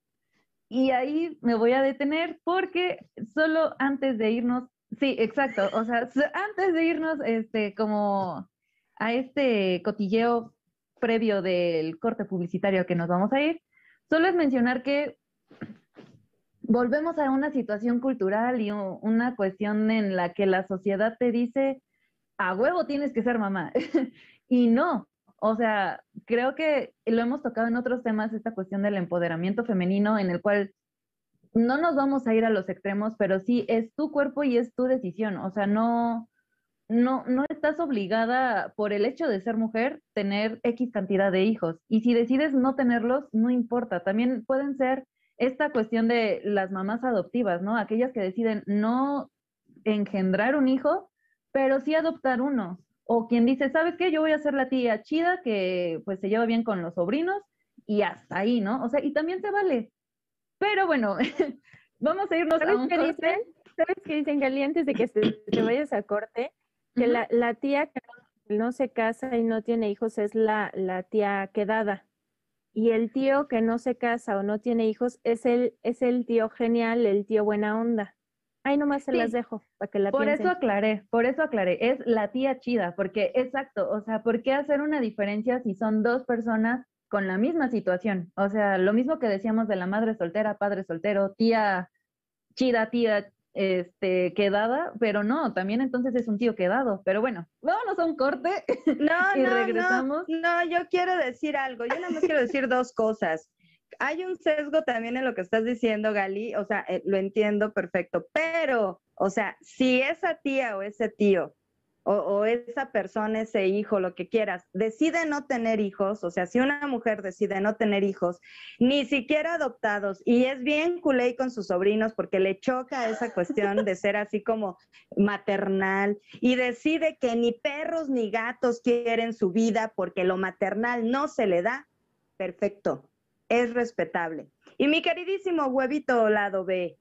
Y ahí me voy a detener porque solo antes de irnos, sí, exacto, o sea, antes de irnos, este, como a este cotilleo previo del corte publicitario que nos vamos a ir, Solo es mencionar que volvemos a una situación cultural y una cuestión en la que la sociedad te dice, a huevo tienes que ser mamá. [laughs] y no, O sea, creo que lo hemos tocado en otros temas, esta cuestión del empoderamiento femenino, en el cual no nos vamos a ir a los extremos, pero sí es tu cuerpo y es tu decisión. O sea, no, no, no estás obligada por el hecho de ser mujer tener X cantidad de hijos. Y si decides no tenerlos, no importa. También pueden ser esta cuestión de las mamás adoptivas, ¿no? Aquellas que deciden no engendrar un hijo, pero sí adoptar uno. O quien dice, ¿sabes qué? Yo voy a ser la tía chida que pues se lleva bien con los sobrinos y hasta ahí, ¿no? O sea, y también se vale. Pero bueno, [laughs] vamos a irnos a un qué dicen? ¿Sabes qué dicen, Gali? Antes de que te, vayas a corte, que la, la, tía que no, se casa y no tiene hijos es la, la tía quedada. Y el tío que no se casa o no tiene hijos es el, es el tío genial, el tío buena onda. Ahí nomás se las dejo para que la Por eso aclaré, por eso aclaré, es la tía chida, porque exacto, o sea, ¿por qué hacer una diferencia si son dos personas con la misma situación? O sea, lo mismo que decíamos de la madre soltera, padre soltero, tía chida, tía este, quedada, pero no, también entonces es un tío quedado. Pero bueno, vámonos a un corte [laughs] no, y regresamos. No, no, yo quiero decir algo, yo nada más quiero decir dos cosas hay un sesgo también en lo que estás diciendo, Gali, o sea, eh, lo entiendo perfecto, pero, o sea, si esa tía o ese tío o, esa persona, ese hijo, lo que quieras, decide no tener hijos, o sea, si una mujer decide no tener hijos, ni siquiera adoptados, y es bien culé con sus sobrinos porque le choca esa cuestión de ser así como maternal, y decide que ni perros ni gatos quieren su vida porque lo maternal no se le da, perfecto, es respetable. Y mi queridísimo huevito lado B,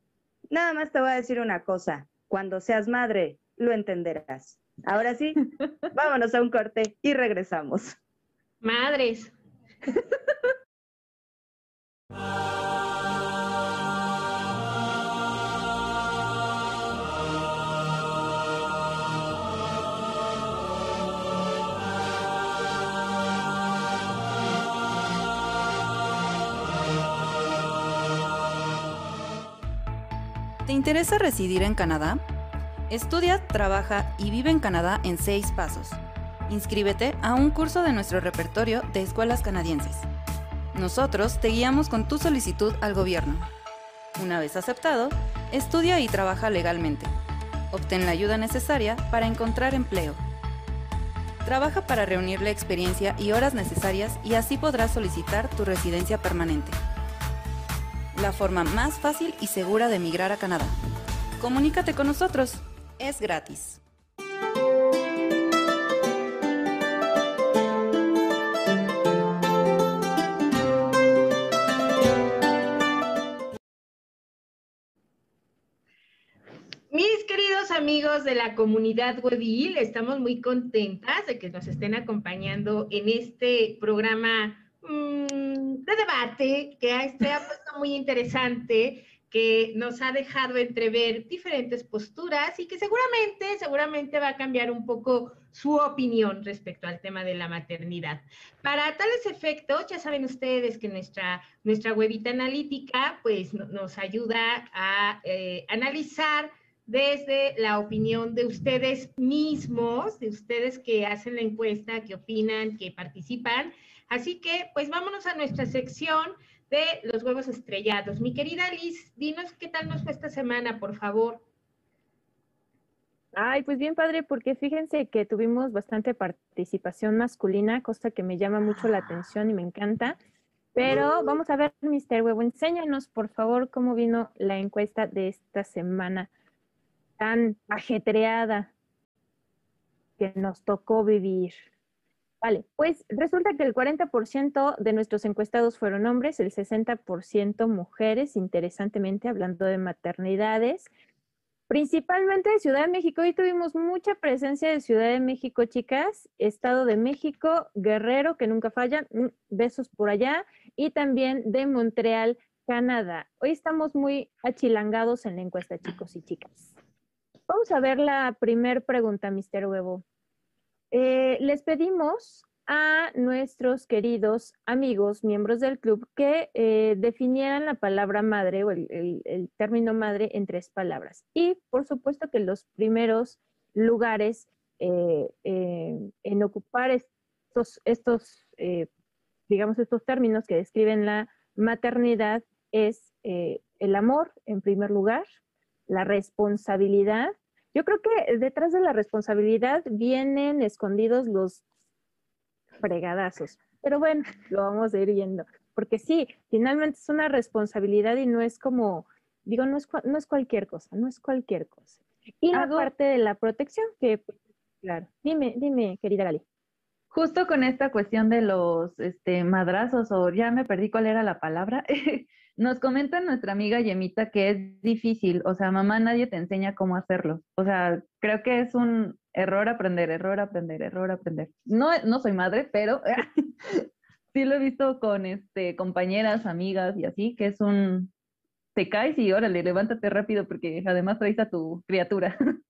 nada más te voy a decir una cosa, cuando seas madre, lo entenderás. Ahora sí, [laughs] vámonos a un corte y regresamos. Madres. ¿Te interesa residir en Canadá? Estudia, trabaja y vive en Canadá en seis pasos. Inscríbete a un curso de nuestro repertorio de escuelas canadienses. Nosotros te guiamos con tu solicitud al gobierno. Una vez aceptado, estudia y trabaja legalmente. Obtén la ayuda necesaria para encontrar empleo. Trabaja para reunir la experiencia y horas necesarias y así podrás solicitar tu residencia permanente la forma más fácil y segura de emigrar a Canadá. Comunícate con nosotros, es gratis. Mis queridos amigos de la comunidad Webil, estamos muy contentas de que nos estén acompañando en este programa Mm, de debate que se ha puesto muy interesante, que nos ha dejado entrever diferentes posturas y que seguramente, seguramente va a cambiar un poco su opinión respecto al tema de la maternidad. Para tales efectos, ya saben ustedes que nuestra, nuestra webita analítica pues nos ayuda a eh, analizar desde la opinión de ustedes mismos, de ustedes que hacen la encuesta, que opinan, que participan Así que, pues vámonos a nuestra sección de los huevos estrellados. Mi querida Liz, dinos qué tal nos fue esta semana, por favor. Ay, pues bien padre, porque fíjense que tuvimos bastante participación masculina, cosa que me llama mucho la atención y me encanta. Pero vamos a ver, Mr. Huevo, enséñanos por favor cómo vino la encuesta de esta semana tan ajetreada que nos tocó vivir. Vale, pues resulta que el 40% de nuestros encuestados fueron hombres, el 60% mujeres, interesantemente hablando de maternidades, principalmente de Ciudad de México. Hoy tuvimos mucha presencia de Ciudad de México, chicas, Estado de México, Guerrero, que nunca fallan, mm, besos por allá, y también de Montreal, Canadá. Hoy estamos muy achilangados en la encuesta, chicos y chicas. Vamos a ver la primer pregunta, Mr. Huevo. Eh, les pedimos a nuestros queridos amigos, miembros del club, que eh, definieran la palabra madre o el, término madre en tres palabras. Y por supuesto que los primeros lugares eh, en ocupar estos estos, eh, digamos, estos términos que describen la maternidad es eh, el amor, en primer lugar, la responsabilidad. Yo creo que detrás de la responsabilidad vienen escondidos los fregadazos. Pero bueno, [laughs] lo vamos a ir viendo. Porque sí, finalmente es una responsabilidad y no es como, digo, no es, no es cualquier cosa, no es cualquier cosa. Y la parte de la protección, que, claro, dime, dime, querida Gali. Justo con esta cuestión de los este, madrazos, o ya me perdí cuál era la palabra, [laughs] nos comenta nuestra amiga Yemita que es difícil, o sea, mamá, nadie te enseña cómo hacerlo. O sea, creo que es un error aprender, error aprender, error aprender. No, no soy madre, pero [laughs] sí lo he visto con este, compañeras, amigas y así, que es un, te caes y órale, levántate rápido porque además traes a tu criatura. [laughs]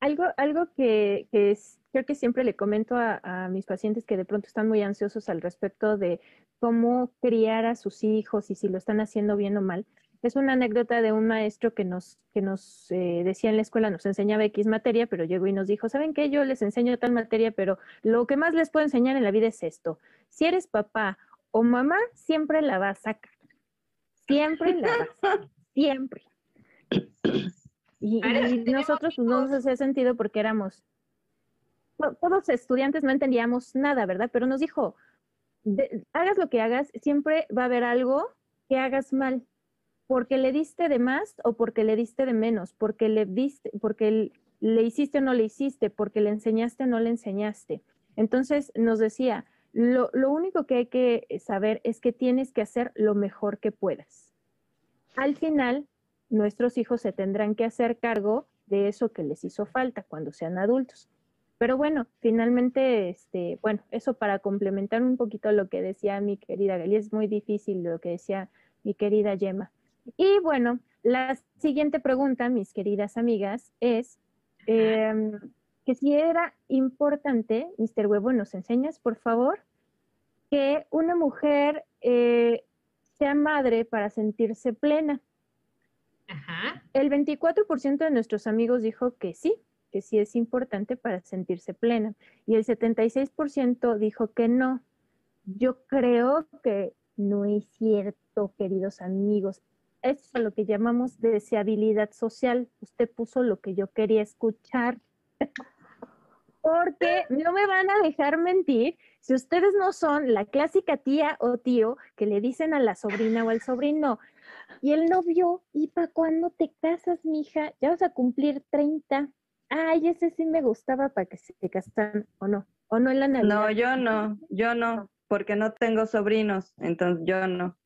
Algo, algo que, que es creo que siempre le comento a, mis pacientes que de pronto están muy ansiosos al respecto de cómo criar a sus hijos y si lo están haciendo bien o mal. Es una anécdota de un maestro que nos, que nos eh, decía en la escuela, nos enseñaba X materia, pero llegó y nos dijo, ¿saben qué? Yo les enseño tal materia, pero lo que más les puedo enseñar en la vida es esto. Si eres papá o mamá, siempre la vas a sacar. Siempre la vas a sacar. [laughs] Siempre. Y, nosotros pues, no nos hacía sentido porque éramos todos estudiantes no entendíamos nada, ¿verdad? Pero nos dijo, hagas lo que hagas, siempre va a haber algo que hagas mal, porque le diste de más o porque le diste de menos, porque le diste, porque le hiciste o no le hiciste, porque le enseñaste o no le enseñaste. Entonces nos decía, lo, lo único que hay que saber es que tienes que hacer lo mejor que puedas. Al final, nuestros hijos se tendrán que hacer cargo de eso que les hizo falta cuando sean adultos. Pero bueno, finalmente, este, bueno, eso para complementar un poquito lo que decía mi querida Gali, es muy difícil lo que decía mi querida Yema. Y bueno, la siguiente pregunta, mis queridas amigas, es em, que si era importante, Mr. Huevo, ¿nos enseñas, por favor, que una mujer eh, sea madre para sentirse plena? El 24% de nuestros amigos dijo que sí, que sí es importante para sentirse plena. Y el 76% dijo que no. Yo creo que no es cierto, queridos amigos. Eso es lo que llamamos deseabilidad social. Usted puso lo que yo quería escuchar. [laughs] Porque no me van a dejar mentir si ustedes no son la clásica tía o tío que le dicen a la sobrina o al sobrino, y el novio, ¿y para cuándo te casas, mija? Ya vas a cumplir 30 ay, ese sí me gustaba para que se casaran o no, o no en la Navidad. No, yo no, yo no, porque no tengo sobrinos, entonces yo no.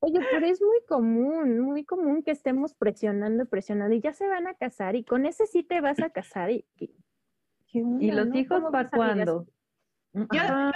Oye, pero es muy común, muy común que estemos presionando, presionando y ya se van a casar y con ese sí te vas a casar y, y, los hijos para cuándo. Yo, haré, una,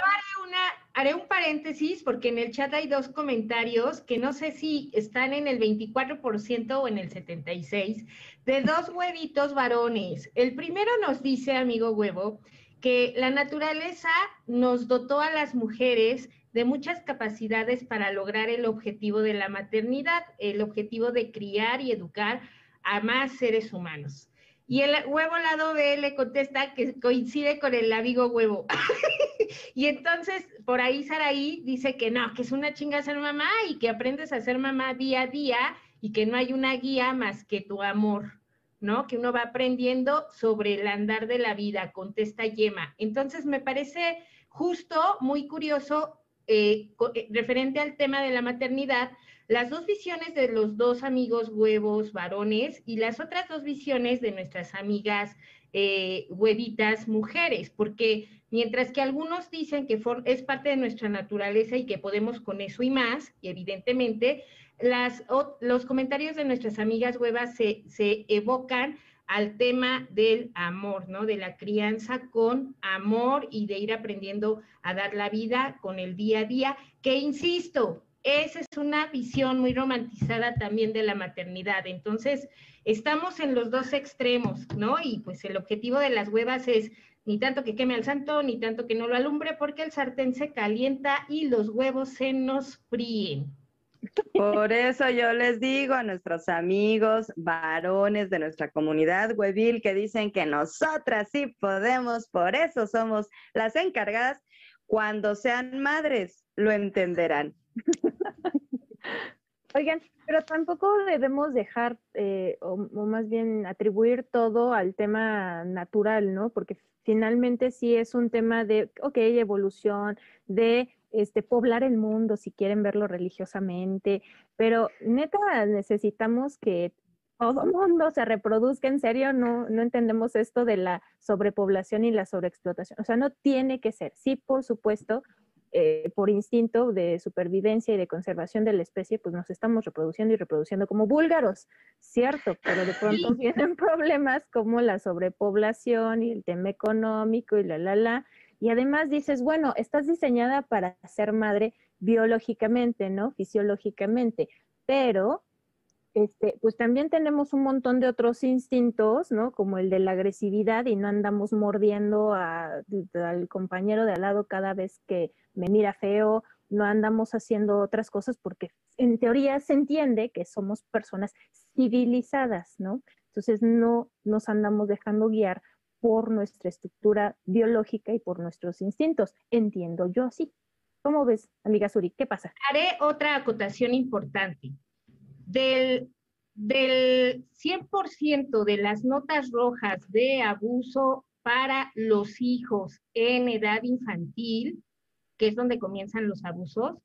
haré un paréntesis porque en el chat hay dos comentarios que no sé si están en el 24% o en el 76% de dos huevitos varones. El primero nos dice, amigo huevo, que la naturaleza nos dotó a las mujeres de muchas capacidades para lograr el objetivo de la maternidad, el objetivo de criar y educar a más seres humanos. Y el huevo lado B le contesta que coincide con el amigo huevo. [laughs] y entonces, por ahí Saraí dice que no, que es una chinga ser mamá y que aprendes a ser mamá día a día y que no hay una guía más que tu amor, ¿no? Que uno va aprendiendo sobre el andar de la vida, contesta Yema. Entonces, me parece justo, muy curioso, eh, eh, referente al tema de la maternidad, las dos visiones de los dos amigos huevos varones y las otras dos visiones de nuestras amigas eh, huevitas mujeres, porque mientras que algunos dicen que es parte de nuestra naturaleza y que podemos con eso y más, y evidentemente los comentarios de nuestras amigas huevas se evocan al tema del amor, ¿no? De la crianza con amor y de ir aprendiendo a dar la vida con el día a día, que insisto, esa es una visión muy romantizada también de la maternidad. Entonces, estamos en los dos extremos, ¿no? Y pues el objetivo de las huevas es ni tanto que queme al santo, ni tanto que no lo alumbre, porque el sartén se calienta y los huevos se nos fríen. Por eso yo les digo a nuestros amigos varones de nuestra comunidad huevil que dicen que nosotras sí podemos, por eso somos las encargadas, cuando sean madres lo entenderán. Oigan, pero tampoco debemos dejar, eh, o, más bien atribuir todo al tema natural, ¿no? Porque finalmente sí es un tema de, ok, evolución, de este, poblar el mundo, si quieren verlo religiosamente, pero neta necesitamos que todo el mundo se reproduzca, en serio, no, no entendemos esto de la sobrepoblación y la sobreexplotación, o sea, no tiene que ser, sí, por supuesto, eh, por instinto de supervivencia y de conservación de la especie, pues nos estamos reproduciendo y reproduciendo como búlgaros, cierto, pero de pronto vienen [laughs] problemas como la sobrepoblación y el tema económico y la, la, la, y además dices, bueno, estás diseñada para ser madre biológicamente, ¿no? Fisiológicamente, pero este, pues también tenemos un montón de otros instintos, ¿no? Como el de la agresividad y no andamos mordiendo al compañero de al lado cada vez que me mira feo, no andamos haciendo otras cosas porque en teoría se entiende que somos personas civilizadas, ¿no? Entonces no nos andamos dejando guiar por nuestra estructura biológica y por nuestros instintos. Entiendo yo así. ¿Cómo ves, amiga Suri? ¿Qué pasa? Haré otra acotación importante. Del, del 100% de las notas rojas de abuso para los hijos en edad infantil, que es donde comienzan los abusos,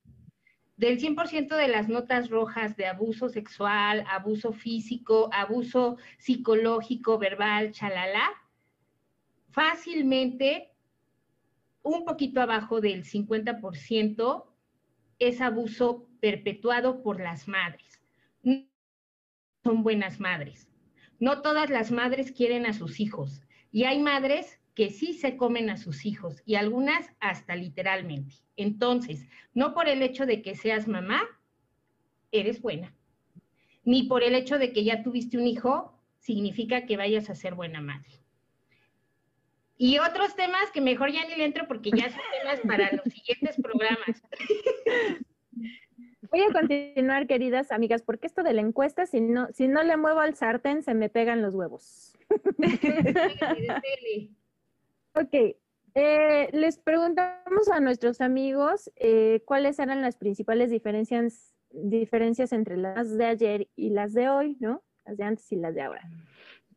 del 100% de las notas rojas de abuso sexual, abuso físico, abuso psicológico, verbal, chalala, fácilmente un poquito abajo del 50% es abuso perpetuado por las madres. Son buenas madres. No todas las madres quieren a sus hijos. Y hay madres que sí se comen a sus hijos y algunas hasta literalmente. Entonces, no por el hecho de que seas mamá, eres buena. Ni por el hecho de que ya tuviste un hijo, significa que vayas a ser buena madre. Y otros temas que mejor ya ni le entro porque ya son temas para los siguientes programas. [laughs] Voy a continuar, queridas amigas, porque esto de la encuesta, si no, si no le muevo al sartén, se me pegan los huevos. [laughs] ok, eh, les preguntamos a nuestros amigos eh, cuáles eran las principales diferencias, diferencias entre las de ayer y las de hoy, ¿no? Las de antes y las de ahora.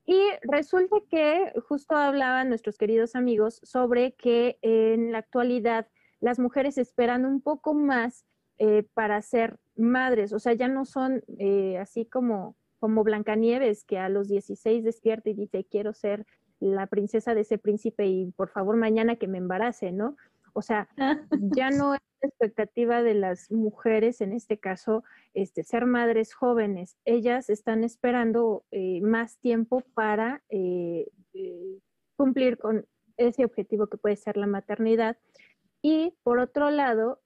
Y resulta que justo hablaban nuestros queridos amigos sobre que en la actualidad las mujeres esperan un poco más eh, para ser madres, o sea, ya no son eh, así como, como Blancanieves, que a los 16 despierta y dice, quiero ser la princesa de ese príncipe y por favor mañana que me embarace, ¿no? O sea, [laughs] ya no es la expectativa de las mujeres, en este caso, este, ser madres jóvenes. Ellas están esperando eh, más tiempo para eh, cumplir con ese objetivo que puede ser la maternidad. Y por otro lado,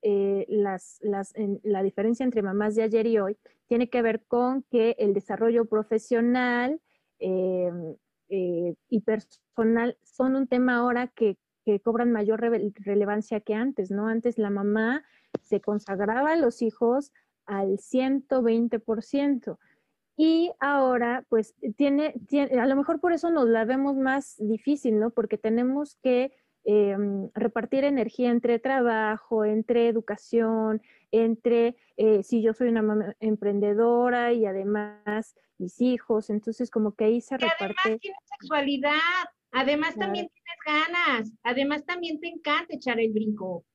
las, la diferencia entre mamás de ayer y hoy tiene que ver con que el desarrollo profesional y personal son un tema ahora que que cobran mayor relevancia que antes, ¿no? Antes la mamá se consagraba a los hijos al 120%. Y ahora, pues, tiene, tiene, a lo mejor por eso nos la vemos más difícil, ¿no? Porque tenemos que eh, repartir energía entre trabajo, entre educación, entre eh, si yo soy una mamá emprendedora y además mis hijos, entonces como que ahí se y reparte. Además tiene sexualidad, además también tienes ganas, además también te encanta echar el brinco.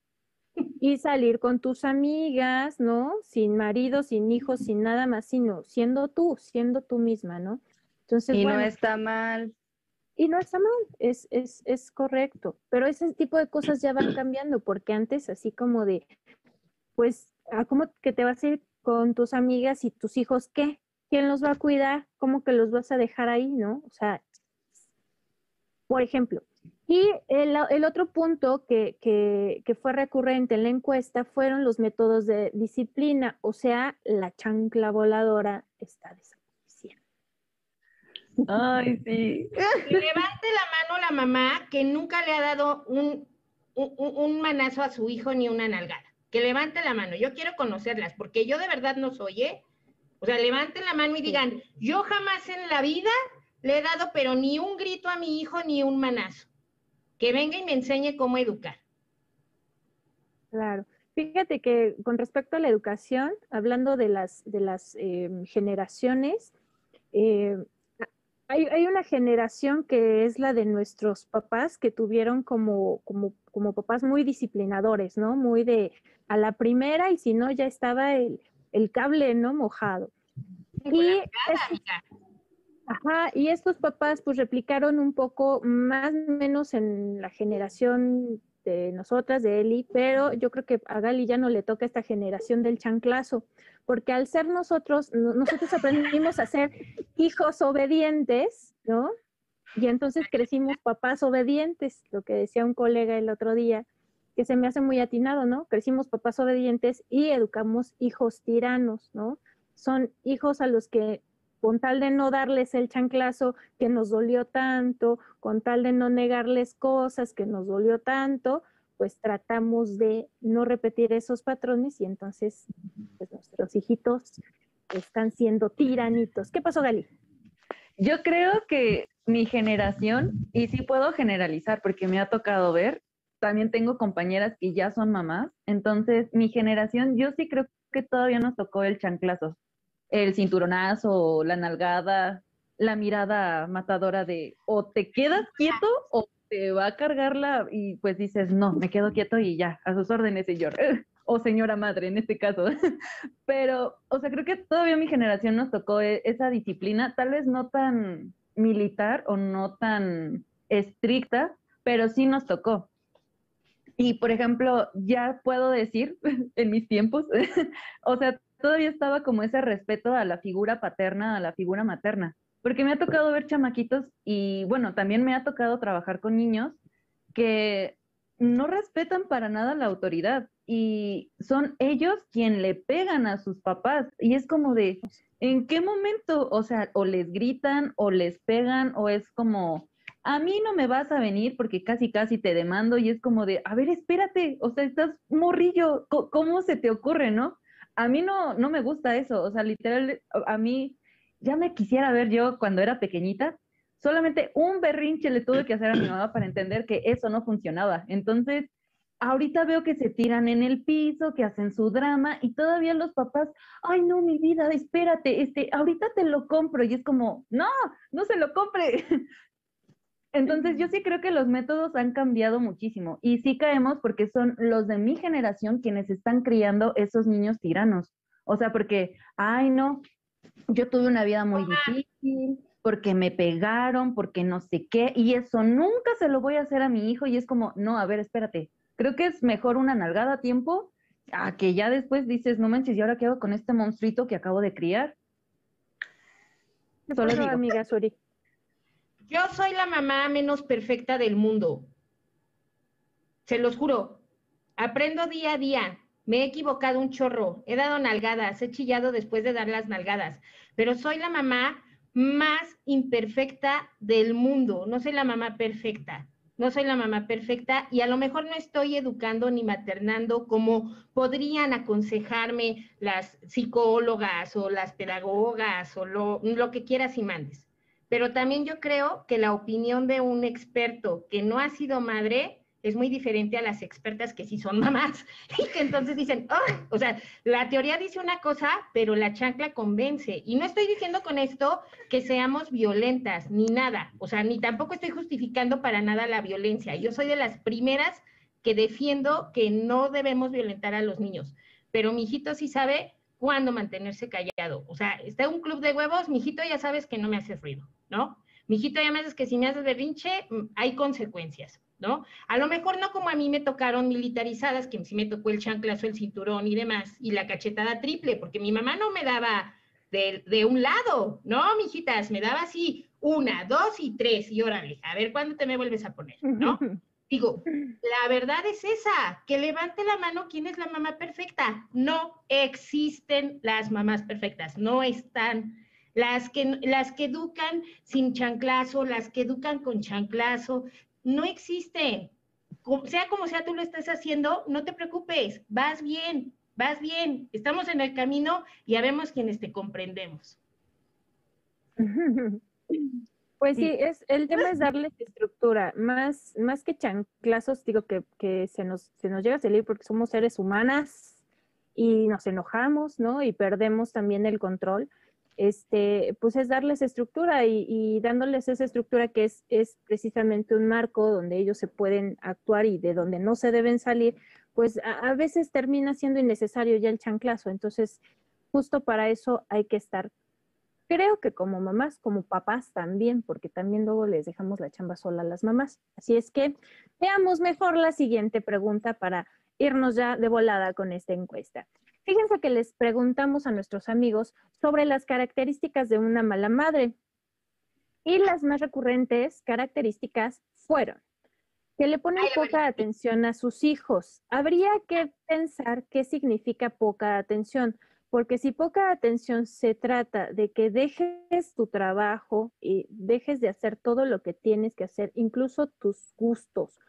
Y salir con tus amigas, ¿no? Sin marido, sin hijos, sin nada más, sino siendo tú, siendo tú misma, ¿no? Entonces, y bueno, no está mal. Y no está mal, es, es, es correcto, pero ese tipo de cosas ya van cambiando, porque antes así como de, pues, ah, ¿cómo que te vas a ir con tus amigas y tus hijos qué? ¿Quién los va a cuidar? ¿Cómo que los vas a dejar ahí, no? O sea, por ejemplo, y el, el otro punto que, que, que, fue recurrente en la encuesta fueron los métodos de disciplina, o sea, la chancla voladora está desapareciendo. Ay, sí. Levante la mano la mamá que nunca le ha dado un, un, un manazo a su hijo ni una nalgada. que levante la mano, yo quiero conocerlas, porque yo de verdad no soy, ¿eh? O sea, levanten la mano y digan, yo jamás en la vida le he dado, pero ni un grito a mi hijo ni un manazo. Que venga y me enseñe cómo educar. Claro. Fíjate que con respecto a la educación, hablando de las, de las em, generaciones, eh, hay, hay, una generación que es la de nuestros papás que tuvieron como, como, como papás muy disciplinadores, ¿no? Muy de a la primera y si no ya estaba el, el cable, ¿no? Mojado. Y, ajá, y estos papás pues replicaron un poco más o menos en la generación de nosotras, de Eli, pero yo creo que a Gali ya no le toca esta generación del chanclazo, porque al ser nosotros, nosotros aprendimos a ser hijos obedientes, ¿no? Y entonces crecimos papás obedientes, lo que decía un colega el otro día, que se me hace muy atinado, ¿no? Crecimos papás obedientes y educamos hijos tiranos, ¿no? Son hijos a los que con tal de no darles el chanclazo que nos dolió tanto, con tal de no negarles cosas que nos dolió tanto, pues tratamos de no repetir esos patrones y entonces pues, nuestros hijitos están siendo tiranitos. ¿Qué pasó, Gali? Yo creo que mi generación, y sí puedo generalizar porque me ha tocado ver, también tengo compañeras que ya son mamás, entonces mi generación, yo sí creo que todavía nos tocó el chanclazo el cinturonazo, la nalgada, la mirada matadora de o te quedas quieto o te va a cargarla y pues dices, no, me quedo quieto y ya, a sus órdenes, señor. [laughs] o señora madre en este caso. [laughs] Pero, o sea, creo que todavía mi generación nos tocó e, esa disciplina, tal vez no tan militar o no tan estricta, pero sí nos tocó. Y, por ejemplo, ya puedo decir [laughs] en mis tiempos, o sea, todavía estaba como ese respeto a la figura paterna, a la figura materna, porque me ha tocado ver chamaquitos y bueno, también me ha tocado trabajar con niños que no respetan para nada la autoridad y son ellos quien le pegan a sus papás y es como de, ¿en qué momento? O sea, o les gritan o les pegan o es como, a mí no me vas a venir porque casi casi te demando y es como de, a ver, espérate, o sea, estás morrillo, ¿cómo se te ocurre, no? A mí no, no me gusta eso, o sea, literal, a mí ya me quisiera ver yo cuando era pequeñita, solamente un berrinche le tuve que hacer a mi mamá para entender que eso no funcionaba. Entonces, ahorita veo que se tiran en el piso, que hacen su drama y todavía los papás, ay no, mi vida, espérate, este, ahorita te lo compro y es como, no, no se lo compre. [laughs] Entonces yo sí creo que los métodos han cambiado muchísimo y sí caemos porque son los de mi generación quienes están criando esos niños tiranos. O sea, porque, ay no, yo tuve una vida muy difícil, porque me pegaron, porque no sé qué, y eso nunca se lo voy a hacer a mi hijo y es como, no, a ver, espérate, creo que es mejor una nalgada a tiempo a que ya después dices, no manches, ¿y ahora qué hago con este monstruito que acabo de criar? Solo digo. amiga Suri. Yo soy la mamá menos perfecta del mundo. Se los juro. Aprendo día a día. Me he equivocado un chorro. He dado nalgadas. He chillado después de dar las nalgadas. Pero soy la mamá más imperfecta del mundo. No soy la mamá perfecta. No soy la mamá perfecta y a lo mejor no estoy educando ni maternando como podrían aconsejarme las psicólogas o las pedagogas o lo, lo que quieras y mandes. Pero también yo creo que la opinión de un experto que no ha sido madre es muy diferente a las expertas que sí son [laughs] mamás y que entonces dicen, o sea, la teoría dice una cosa, pero la chancla convence. Y no estoy diciendo con esto que seamos violentas, ni nada, o sea, ni tampoco estoy justificando para nada la violencia. Yo soy de las primeras que defiendo que no debemos violentar a los niños, pero mi hijito sí sabe cuándo mantenerse callado. O sea, está un club de huevos, mi hijito ya sabes que no me hace ruido. ¿No? Mijito, ya me dices que si me haces berrinche, mm, hay consecuencias, ¿no? A lo mejor no como a mí me tocaron militarizadas, que si me tocó el chanclazo, el cinturón y demás, y la cachetada triple, porque mi mamá no me daba de, de un lado, ¿no, mijitas? Me daba así una, dos y tres, y órale, a ver cuándo te me vuelves a poner, ¿no? [laughs] Digo, la verdad es esa, que levante la mano quién es la mamá perfecta. No existen las mamás perfectas, no están las que, las que educan sin chanclazo, las que educan con chanclazo, no existen. sea como sea tú lo estás haciendo, no te preocupes, vas bien, vas bien, estamos en el camino y ya vemos quienes te comprendemos. Pues sí, es, el tema es [laughs] darles estructura, más, más que chanclazos, digo que, que se, nos, se nos llega a salir porque somos seres humanas y nos enojamos, ¿no? Y perdemos también el control. Este, pues es darles estructura y, dándoles esa estructura que es, es precisamente un marco donde ellos se pueden actuar y de donde no se deben salir, pues a, a veces termina siendo innecesario ya el chanclazo. Entonces, justo para eso hay que estar creo que como mamás, como papás también, porque también luego les dejamos la chamba sola a las mamás. Así es que veamos mejor la siguiente pregunta para irnos ya de volada con esta encuesta. Fíjense que les preguntamos a nuestros amigos sobre las características de una mala madre. Y las más recurrentes características fueron que le ponen poca atención a sus hijos. Habría que pensar qué significa poca atención porque si poca atención se trata de que dejes tu trabajo y dejes de hacer todo lo que tienes que hacer, incluso tus gustos,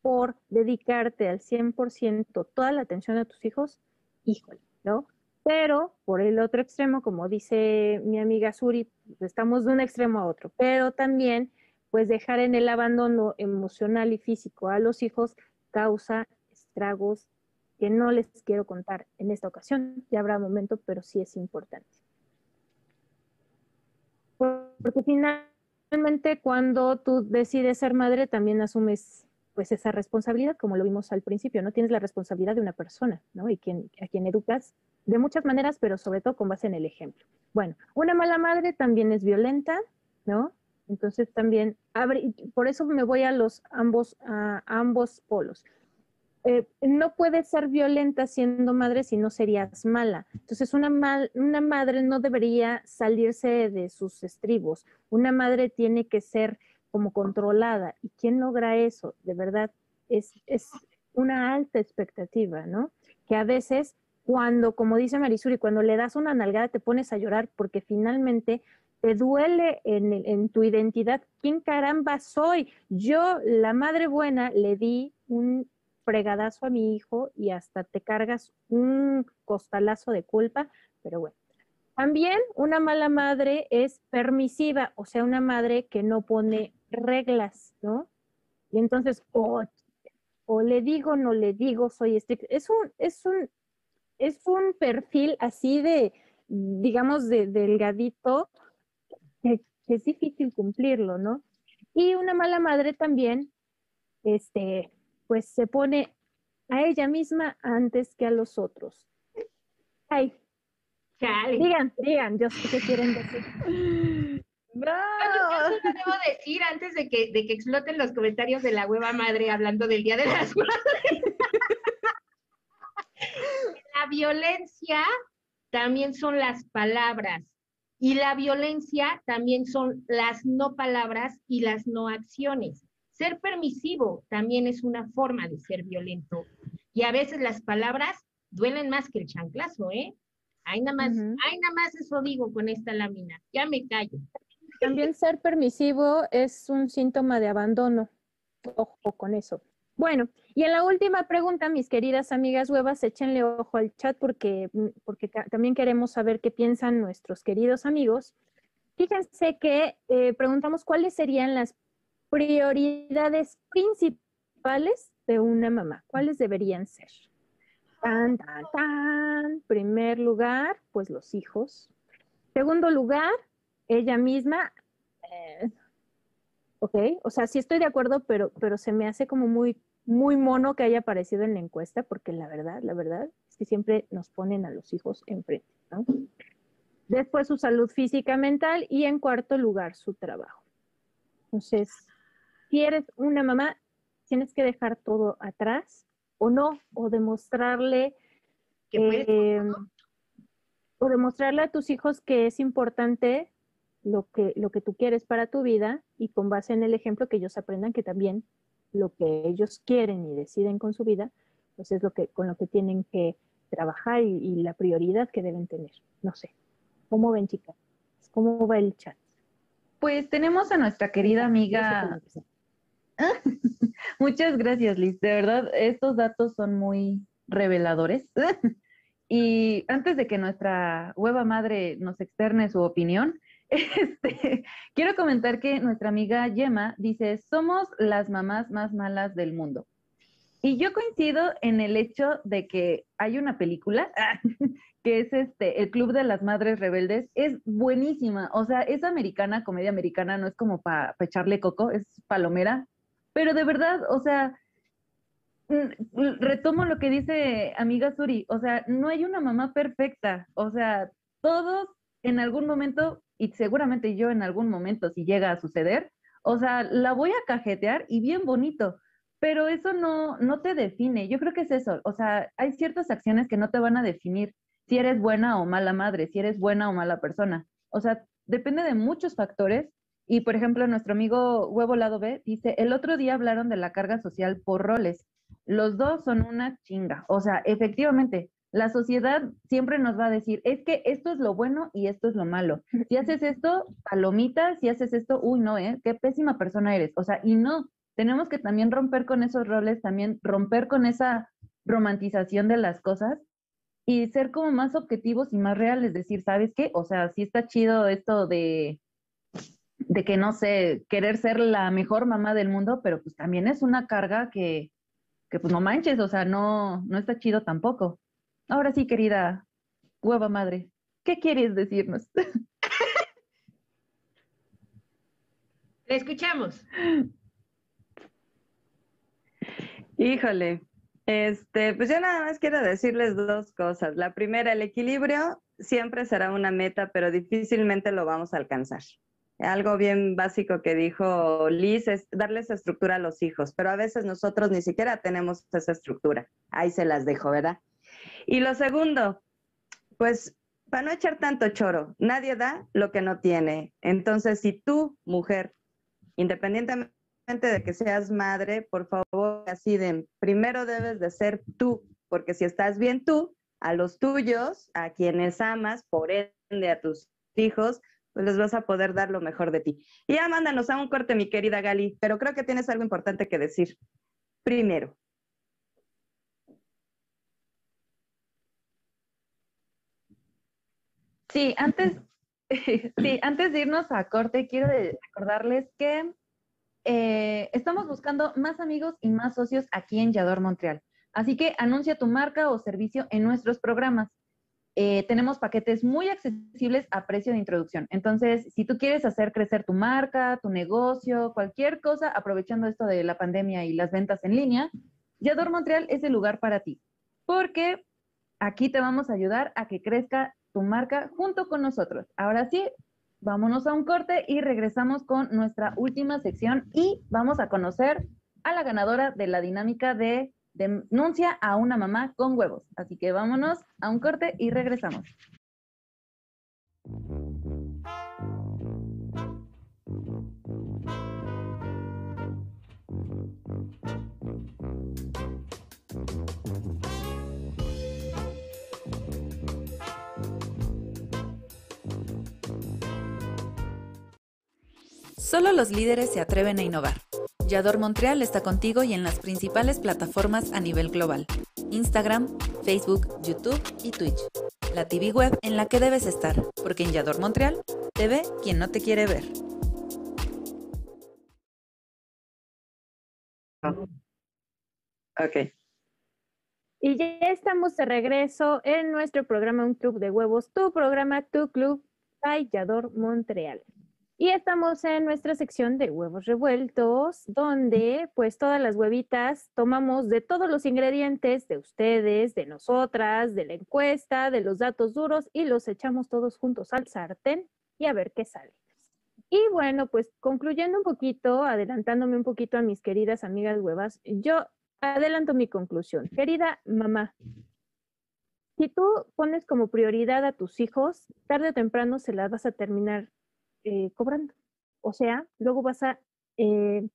por dedicarte al 100% toda la atención a tus hijos, híjole, ¿no? Pero por el otro extremo, como dice mi amiga Suri, estamos de un extremo a otro, pero también pues dejar en el abandono emocional y físico a los hijos causa estragos que no les quiero contar en esta ocasión, ya habrá momento, pero sí es importante. Porque finalmente cuando tú decides ser madre también asumes pues esa responsabilidad, como lo vimos al principio, ¿no? Tienes la responsabilidad de una persona, ¿no? Y quien, a quien educas de muchas maneras, pero sobre todo con base en el ejemplo. Bueno, una mala madre también es violenta, ¿no? Entonces también, por eso me voy a los ambos, ambos polos. Eh, no puedes ser violenta siendo madre si no serías mala. Entonces, una, una madre no debería salirse de sus estribos. Una madre tiene que ser como controlada. ¿Y quién logra eso? De verdad, es, es una alta expectativa, ¿no? Que a veces, cuando, como dice Marisuri, cuando le das una nalgada te pones a llorar porque finalmente te duele en, en, tu identidad. ¿Quién caramba soy? Yo, la madre buena, le di un fregadazo a mi hijo y hasta te cargas un costalazo de culpa, pero bueno. También una mala madre es permisiva, o sea, una madre que no pone reglas, ¿no? Y entonces, o, o le digo, no le digo, soy estricto. Es un, es un, es un perfil así de, digamos, de delgadito, que, que es difícil cumplirlo, ¿no? Y una mala madre también, este, pues se pone a ella misma antes que a los otros. Ay. Digan, digan, yo sé qué quieren decir. [laughs] ¡Bravo! Yo, debo decir antes de que, de que exploten los comentarios de la hueva madre hablando del Día de las [laughs] Madres. la violencia también son las palabras y la violencia también son las no palabras y las no acciones. Ser permisivo también es una forma de ser violento. Y a veces las palabras duelen más que el chanclazo, ¿eh? Hay nada más, hay nada más eso digo con esta lámina. Ya me callo. También ser permisivo es un síntoma de abandono. Ojo con eso. Bueno, y en la última pregunta, mis queridas amigas huevas, échenle ojo al chat porque, porque también queremos saber qué piensan nuestros queridos amigos. Fíjense que eh, preguntamos cuáles serían las prioridades principales de una mamá. ¿Cuáles deberían ser? Tan, tan, tan. Primer lugar, pues los hijos. Segundo lugar, ella misma. Eh, ok, o sea, sí estoy de acuerdo, pero, pero se me hace como muy, muy mono que haya aparecido en la encuesta, porque la verdad, la verdad es que siempre nos ponen a los hijos enfrente, ¿no? Después su salud física, mental y en cuarto lugar su trabajo. Entonces, si eres una mamá, tienes que dejar todo atrás o no, o demostrarle em, o demostrarle a tus hijos que es importante lo que, lo que tú quieres para tu vida y con base en el ejemplo que ellos aprendan que también lo que ellos quieren y deciden con su vida, pues es lo que, con lo que tienen que trabajar y, y la prioridad que deben tener. No sé. ¿Cómo ven, chicas? ¿Cómo va el chat? Pues tenemos a nuestra querida amiga [laughs] Muchas gracias, Liz. De verdad, estos datos son muy reveladores. [laughs] y antes de que nuestra hueva madre nos externe su opinión, este, [laughs] quiero comentar que nuestra amiga Yema dice, somos las mamás más malas del mundo. Y yo coincido en el hecho de que hay una película [laughs] que es este El Club de las Madres Rebeldes, es buenísima, o sea, es americana, comedia americana, no es como para echarle coco, es palomera, pero de verdad, o sea, mm, retomo lo que dice amiga Suri, o sea, no hay una mamá perfecta, o sea, todos en algún momento, y seguramente yo en algún momento, si llega a suceder, o sea, la voy a cajetear y bien bonito, pero eso no, no te define. Yo creo que es eso. O sea, hay ciertas acciones que no te van a definir si eres buena o mala madre, si eres buena o mala persona. O sea, depende de muchos factores. Y, por ejemplo, nuestro amigo Huevo Lado B dice, el otro día hablaron de la carga social por roles. Los dos son una chinga. O sea, efectivamente, la sociedad siempre nos va a decir, es que esto es lo bueno y esto es lo malo. Si haces [laughs] esto, palomita, si haces esto, uy, no, ¿eh? Qué pésima persona eres. O sea, y no, tenemos que también romper con esos roles, también romper con esa romantización de las cosas y ser como más objetivos y más reales, decir, ¿sabes qué? O sea, sí está chido esto de, de que, no sé, querer ser la mejor mamá del mundo, pero pues también es una carga que, que pues no manches, o sea, no, no está chido tampoco. Ahora sí, querida hueva madre, ¿qué quieres decirnos? [laughs] Le escuchamos. Híjole, este, pues yo nada más quiero decirles dos cosas. La primera, el equilibrio siempre será una meta, pero difícilmente lo vamos a alcanzar. Algo bien básico que dijo Liz es darles estructura a los hijos, pero a veces nosotros ni siquiera tenemos esa estructura. Ahí se las dejo, ¿verdad? Y lo segundo, pues para no echar tanto choro, nadie da lo que no tiene. Entonces, si tú, mujer, independientemente de que seas madre, por favor, así de, primero debes de ser tú, porque si estás bien tú, a los tuyos, a quienes amas, por ende a tus hijos, pues les vas a poder dar lo mejor de ti. Y ya mándanos a un corte, mi querida Gali, pero creo que tienes algo importante que decir. Primero. Sí, antes, [laughs] sí, antes de irnos a corte, quiero recordarles que eh, estamos buscando más amigos y más socios aquí en Yador Montreal. Así que anuncia tu marca o servicio en nuestros programas. Eh, tenemos paquetes muy accesibles a precio de introducción. Entonces, si tú quieres hacer crecer tu marca, tu negocio, cualquier cosa, aprovechando esto de la pandemia y las ventas en línea, Yador Montreal es el lugar para ti. Porque aquí te vamos a ayudar a que crezca tu marca junto con nosotros. Ahora sí, Vámonos a un corte y regresamos con nuestra última sección y vamos a conocer a la ganadora de la dinámica de denuncia a una mamá con huevos. Así que vámonos a un corte y regresamos. Solo los líderes se atreven a innovar. Yador Montreal está contigo y en las principales plataformas a nivel global. Instagram, Facebook, YouTube y Twitch. La TV web en la que debes estar, porque en Yador Montreal te ve quien no te quiere ver. Ok. Y ya estamos de regreso en nuestro programa Un Club de Huevos, tu programa, tu club, by Yador Montreal. Y estamos en nuestra sección de huevos revueltos, donde pues todas las huevitas tomamos de todos los ingredientes de ustedes, de nosotras, de la encuesta, de los datos duros y los echamos todos juntos al sartén y a ver qué sale. Y bueno, pues concluyendo un poquito, adelantándome un poquito a mis queridas amigas huevas, yo adelanto mi conclusión. Querida mamá, si tú pones como prioridad a tus hijos, tarde o temprano se las vas a terminar eh, cobrando. O sea, luego vas a, eh,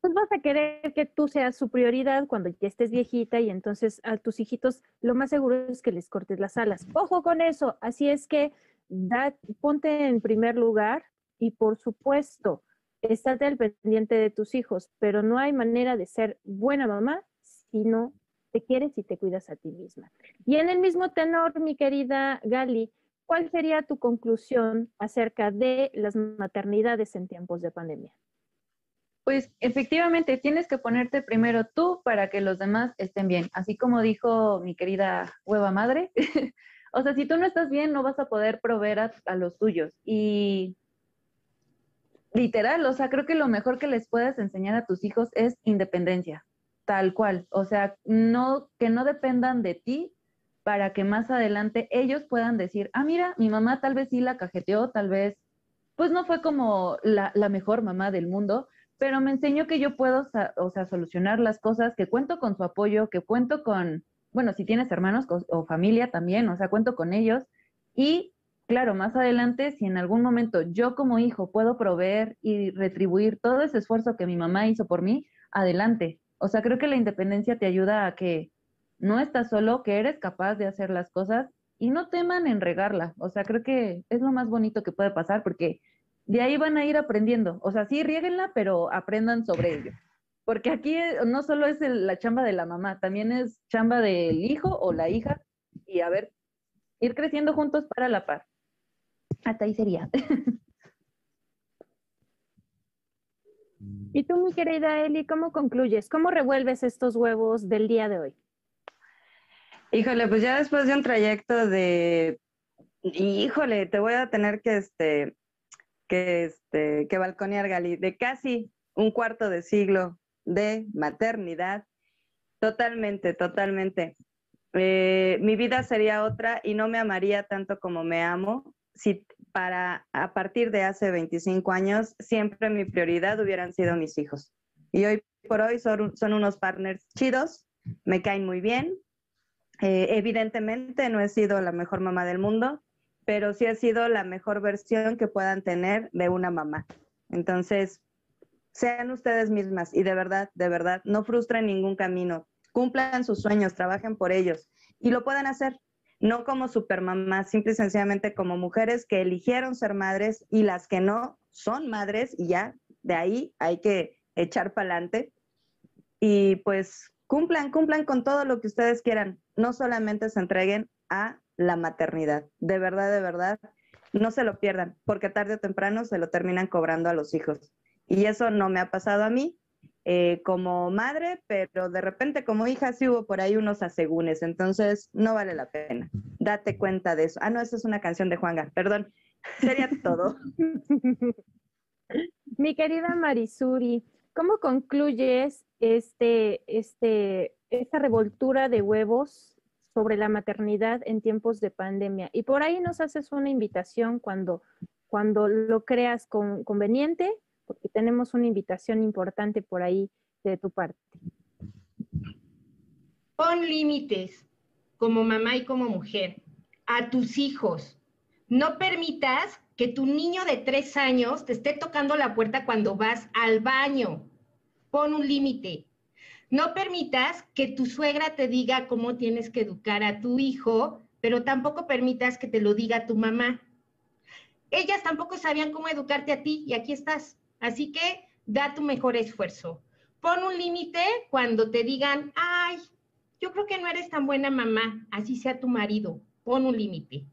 pues vas a querer que tú seas su prioridad cuando ya estés viejita y entonces a tus hijitos lo más seguro es que les cortes las alas. Ojo con eso. Así es que da, ponte en primer lugar y por supuesto, estate al pendiente de tus hijos, pero no hay manera de ser buena mamá si no te quieres y te cuidas a ti misma. Y en el mismo tenor, mi querida Gali, ¿cuál sería tu conclusión acerca de las maternidades en tiempos de pandemia? Pues efectivamente, tienes que ponerte primero tú para que los demás estén bien. Así como dijo mi querida hueva madre, [laughs] o sea, si tú no estás bien, no vas a poder proveer a, los tuyos. Y literal, o sea, creo que lo mejor que les puedes enseñar a tus hijos es independencia, tal cual. O sea, no, que no dependan de ti para que más adelante ellos puedan decir, ah, mira, mi mamá tal vez sí la cajeteó, tal vez, pues no fue como la, mejor mamá del mundo, pero me enseñó que yo puedo, o sea, solucionar las cosas, que cuento con su apoyo, que cuento con, bueno, si tienes hermanos o familia también, o sea, cuento con ellos y claro, más adelante, si en algún momento yo como hijo puedo proveer y retribuir todo ese esfuerzo que mi mamá hizo por mí, adelante. O sea, creo que la independencia te ayuda a que no estás solo, que eres capaz de hacer las cosas y no teman en regarla. O sea, creo que es lo más bonito que puede pasar porque de ahí van a ir aprendiendo. O sea, sí, rieguenla, pero aprendan sobre ello. Porque aquí no solo es la chamba de la mamá, también es chamba del hijo o la hija y a ver, ir creciendo juntos para la paz. Hasta ahí sería. ¿Y tú, mi querida Eli, cómo concluyes? ¿Cómo revuelves estos huevos del día de hoy? Híjole, pues ya después de un trayecto de, híjole, te voy a tener que, este, que, este, que balconear, Gali, de casi un cuarto de siglo de maternidad. Totalmente, totalmente. Eh, mi vida sería otra y no me amaría tanto como me amo si para a partir de hace 25 años siempre mi prioridad hubieran sido mis hijos. Y hoy por hoy son, son unos partners chidos, me caen muy bien. Eh, evidentemente no he sido la mejor mamá del mundo, pero sí he sido la mejor versión que puedan tener de una mamá. Entonces, sean ustedes mismas y de verdad, de verdad, no frustren ningún camino, cumplan sus sueños, trabajen por ellos y lo pueden hacer no como supermamás, simple y sencillamente como mujeres que eligieron ser madres y las que no son madres y ya de ahí hay que echar para adelante. Y pues cumplan, cumplan con todo lo que ustedes quieran, no solamente se entreguen a la maternidad, de verdad, de verdad, no se lo pierdan, porque tarde o temprano se lo terminan cobrando a los hijos. Y eso no me ha pasado a mí, eh, como madre, pero de repente como hija sí hubo por ahí unos asegúnes, entonces no vale la pena. Date cuenta de eso. Ah, no, esa es una canción de Juanga, perdón. Sería todo. [laughs] [laughs] Mi querida Marisuri, ¿cómo concluyes este, este, esta revoltura de huevos sobre la maternidad en tiempos de pandemia? Y por ahí nos haces una invitación cuando, cuando lo creas conveniente porque tenemos una invitación importante por ahí de tu parte. Pon límites como mamá y como mujer a tus hijos. No permitas que tu niño de tres años te esté tocando la puerta cuando vas al baño. Pon un límite. No permitas que tu suegra te diga cómo tienes que educar a tu hijo, pero tampoco permitas que te lo diga tu mamá. Ellas tampoco sabían cómo educarte a ti y aquí estás. Así que da tu mejor esfuerzo. Pon un límite cuando te digan, ay, yo creo que no eres tan buena mamá, así sea tu marido. Pon un límite.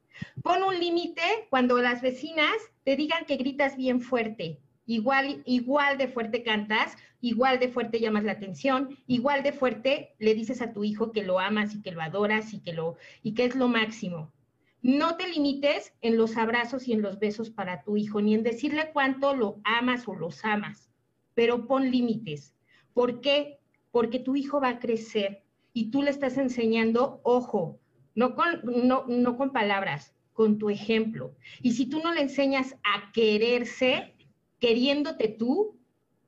Pon un límite cuando las vecinas te digan que gritas bien fuerte. Igual, igual de fuerte cantas, igual de fuerte llamas la atención, igual de fuerte le dices a tu hijo que lo amas y que lo adoras y que, lo, y que es lo máximo. No te limites en los abrazos y en los besos para tu hijo, ni en decirle cuánto lo amas o los amas, pero pon límites. ¿Por qué? Porque tu hijo va a crecer y tú le estás enseñando, ojo, no con, no, no con palabras, con tu ejemplo. Y si tú no le enseñas a quererse, queriéndote tú,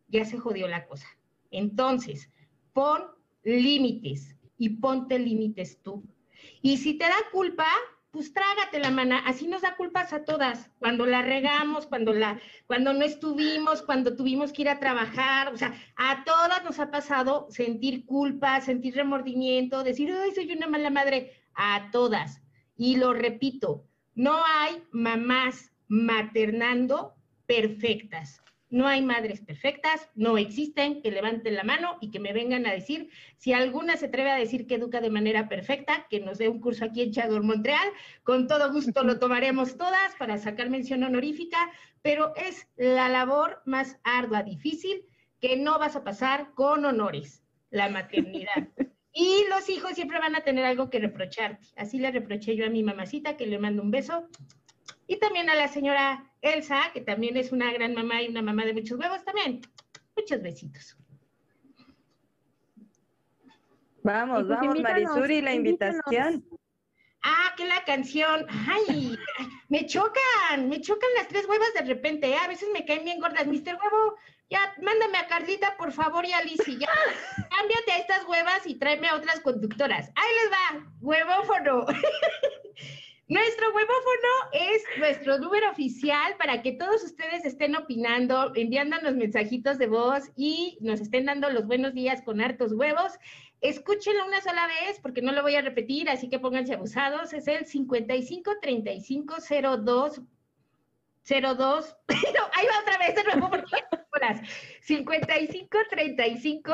ya se jodió la cosa. Entonces, pon límites y ponte límites tú. Y si te da culpa, pues trágate la mana, así nos da culpas a todas, cuando la regamos, cuando la, cuando no estuvimos, cuando tuvimos que ir a trabajar, o sea, a todas nos ha pasado sentir culpa, sentir remordimiento, decir, ay, soy una mala madre, a todas. Y lo repito, no hay mamás maternando perfectas. no hay madres perfectas, no existen, que levanten la mano y que me vengan a decir, si alguna se atreve a decir que educa de manera perfecta, que nos dé un curso aquí en Chador Montreal, con todo gusto lo tomaremos todas para sacar mención honorífica, pero es la labor más ardua, difícil, que no vas a pasar con honores, la maternidad. [laughs] Y los hijos siempre van a tener algo que reprocharte. Así le reproché yo a mi mamacita, que le mando un beso. Y también a la señora Elsa, que también es una gran mamá y una mamá de muchos huevos, también. Muchos besitos. Vamos, pues vamos, Marisuri, la invitación. Ah, que la canción. Ay, me chocan, me chocan las tres huevas de repente. ¿eh? A veces me caen bien gordas. Mister Huevo, ya, mándame a Carlita, por favor, y a Lizzy. Ya, cámbiate a estas huevas y tráeme a otras conductoras. Ahí les va, huevófono. [laughs] Nuestro huevófono es nuestro número oficial para que todos ustedes estén opinando, enviándonos mensajitos de voz y nos estén dando los buenos días con hartos huevos. Escúchenlo una sola vez porque no lo voy a repetir, así que pónganse abusados. Es el 55 35 02 02, no, ahí va otra vez de nuevo porque horas. 55 35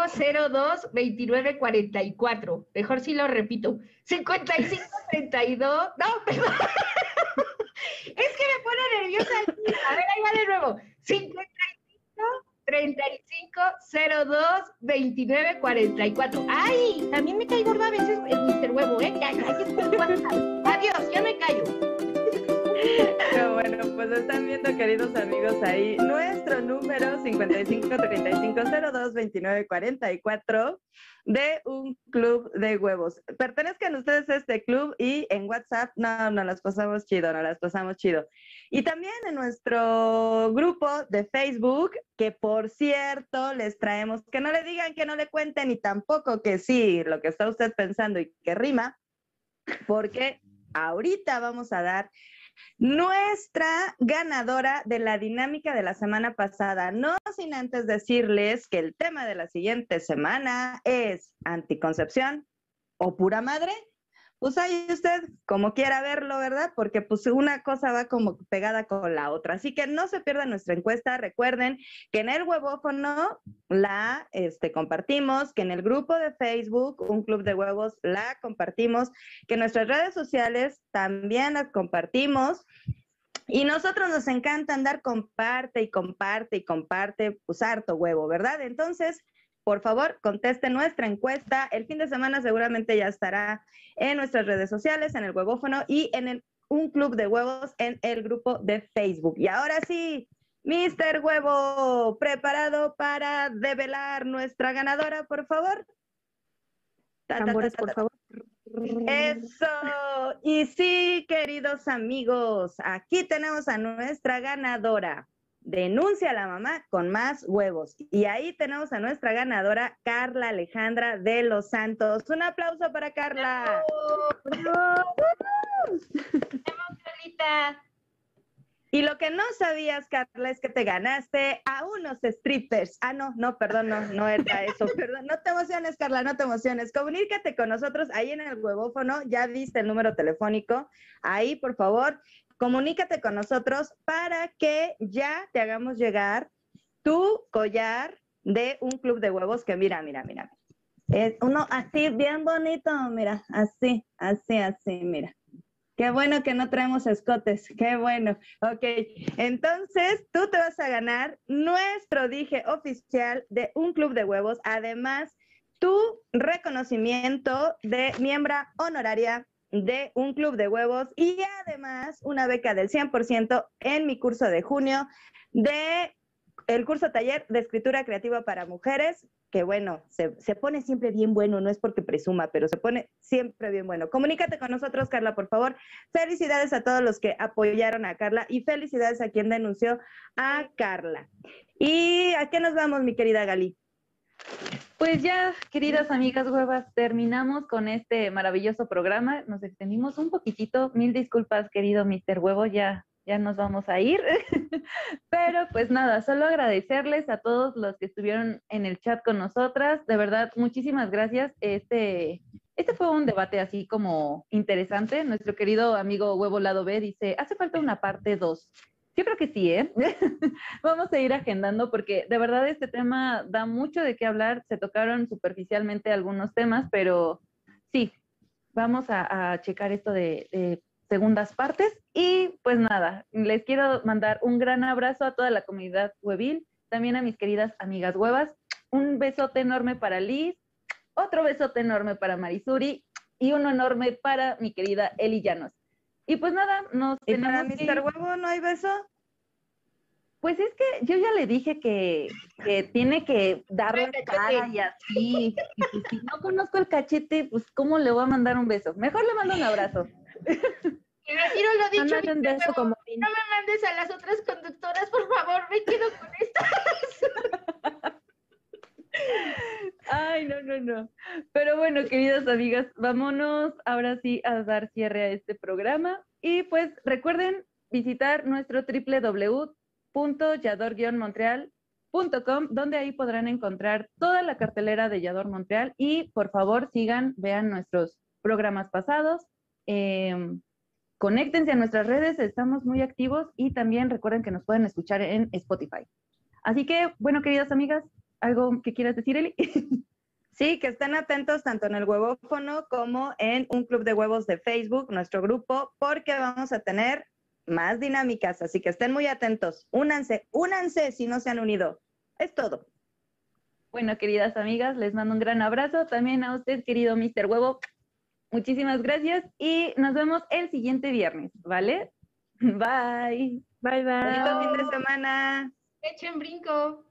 02 29 44. Mejor si lo repito. 55 32, no, [laughs] perdón. es que me pone nerviosa. A ver, ahí va de nuevo. 55 35 02 29 44. Ay, también me cae gorda a veces el Mr. Huevo, ¿eh? Ya, ya, Adiós, ya me callo. Pero bueno, pues están viendo, queridos amigos, ahí nuestro número 5535022944 de un club de huevos. Pertenezcan ustedes a este club y en WhatsApp, no, no las pasamos chido, no las pasamos chido. Y también en nuestro grupo de Facebook, que por cierto les traemos, que no le digan que no le cuenten y tampoco que sí, lo que está usted pensando y que rima, porque ahorita vamos a dar nuestra ganadora de la dinámica de la semana pasada. No sin antes decirles que el tema de la siguiente semana es anticoncepción o pura madre. Pues ahí usted como quiera verlo, ¿verdad? Porque pues una cosa va como pegada con la otra. Así que no se pierdan nuestra encuesta. Recuerden que en el huevófono la este, compartimos, que en el grupo de Facebook, un club de huevos, la compartimos, que nuestras redes sociales también las compartimos. Y nosotros nos encanta andar comparte y comparte y comparte, pues harto huevo, ¿verdad? Entonces, por favor, conteste nuestra encuesta. El fin de semana seguramente ya estará en nuestras redes sociales, en el huevófono y en el, un club de huevos en el grupo de Facebook. Y ahora sí, Mister Huevo, preparado para develar nuestra ganadora, por favor. Ta, ta, ta, Tambores, ta, por favor. Eso. Y sí, queridos amigos, aquí tenemos a nuestra ganadora. Denuncia a la mamá con más huevos. Y ahí tenemos a nuestra ganadora, Carla Alejandra de los Santos. Un aplauso para Carla. Carlita. Y lo que no sabías, Carla, es que te ganaste a unos strippers. Ah, no, no, perdón, no, no era eso. [laughs] Perdón, no te emociones, Carla, no te emociones. Comunícate con nosotros ahí en el huevófono. Ya viste el número telefónico. Ahí, por favor, comunícate con nosotros para que ya te hagamos llegar tu collar de un club de huevos que mira, mira, mira. Es uno así bien bonito, mira, así, así, así, mira. Qué bueno que no traemos escotes, qué bueno. Ok, entonces tú te vas a ganar nuestro dije oficial de un club de huevos, además tu reconocimiento de miembro honoraria de un club de huevos y además una beca del 100% en mi curso de junio de el curso taller de escritura creativa para mujeres, que bueno, se, se, pone siempre bien bueno, no es porque presuma, pero se pone siempre bien bueno. Comunícate con nosotros, Carla, por favor. Felicidades a todos los que apoyaron a Carla y felicidades a quien denunció a Carla. ¿Y a qué nos vamos, mi querida Gali? Pues ya, queridas amigas huevas, terminamos con este maravilloso programa. Nos extendimos un poquitito. Mil disculpas, querido Mr. Huevo, ya ya nos vamos a ir. [laughs] Pero pues nada, solo agradecerles a todos los que estuvieron en el chat con nosotras. De verdad, muchísimas gracias. Este, este fue un debate así como interesante. Nuestro querido amigo Huevo Lado B dice, hace falta una parte 2. Yo creo que sí, ¿eh? [laughs] Vamos a ir agendando porque de verdad este tema da mucho de qué hablar. Se tocaron superficialmente algunos temas, pero sí, vamos a, checar esto de, de, segundas partes. Y pues nada, les quiero mandar un gran abrazo a toda la comunidad huevil, también a mis queridas amigas huevas. Un besote enorme para Liz, otro besote enorme para Marisuri y uno enorme para mi querida Eli Llanos. Y pues nada, nos ¿Y para Mr. Huevo no hay beso? Pues es que yo ya le dije que, que tiene que darle cara y así. Y si no conozco el cachete, pues ¿cómo le voy a mandar un beso? Mejor le mando un abrazo. [laughs] Retiro lo dicho. No, beso como... no me mandes a las otras conductoras, por favor, me quedo con estas. [laughs] Ay, no, no, no. Pero bueno, queridas amigas, vámonos ahora sí a dar cierre a este programa. Y pues recuerden visitar nuestro www.yador-montreal.com, donde ahí podrán encontrar toda la cartelera de Yador Montreal. Y por favor, sigan, vean nuestros programas pasados. Em, conéctense a nuestras redes, estamos muy activos y también recuerden que nos pueden escuchar en Spotify. Así que, bueno, queridas amigas, ¿Algo que quieras decir, Eli? [laughs] Sí, que estén atentos tanto en el huevófono como en un club de huevos de Facebook, nuestro grupo, porque vamos a tener más dinámicas, así que estén muy atentos. Únanse, únanse si no se han unido. Es todo. Bueno, queridas amigas, les mando un gran abrazo. También a usted, querido Mr. Huevo. Muchísimas gracias y nos vemos el siguiente viernes, ¿vale? [laughs] Bye. Bye, bye. Bonito fin de semana. Echen brinco.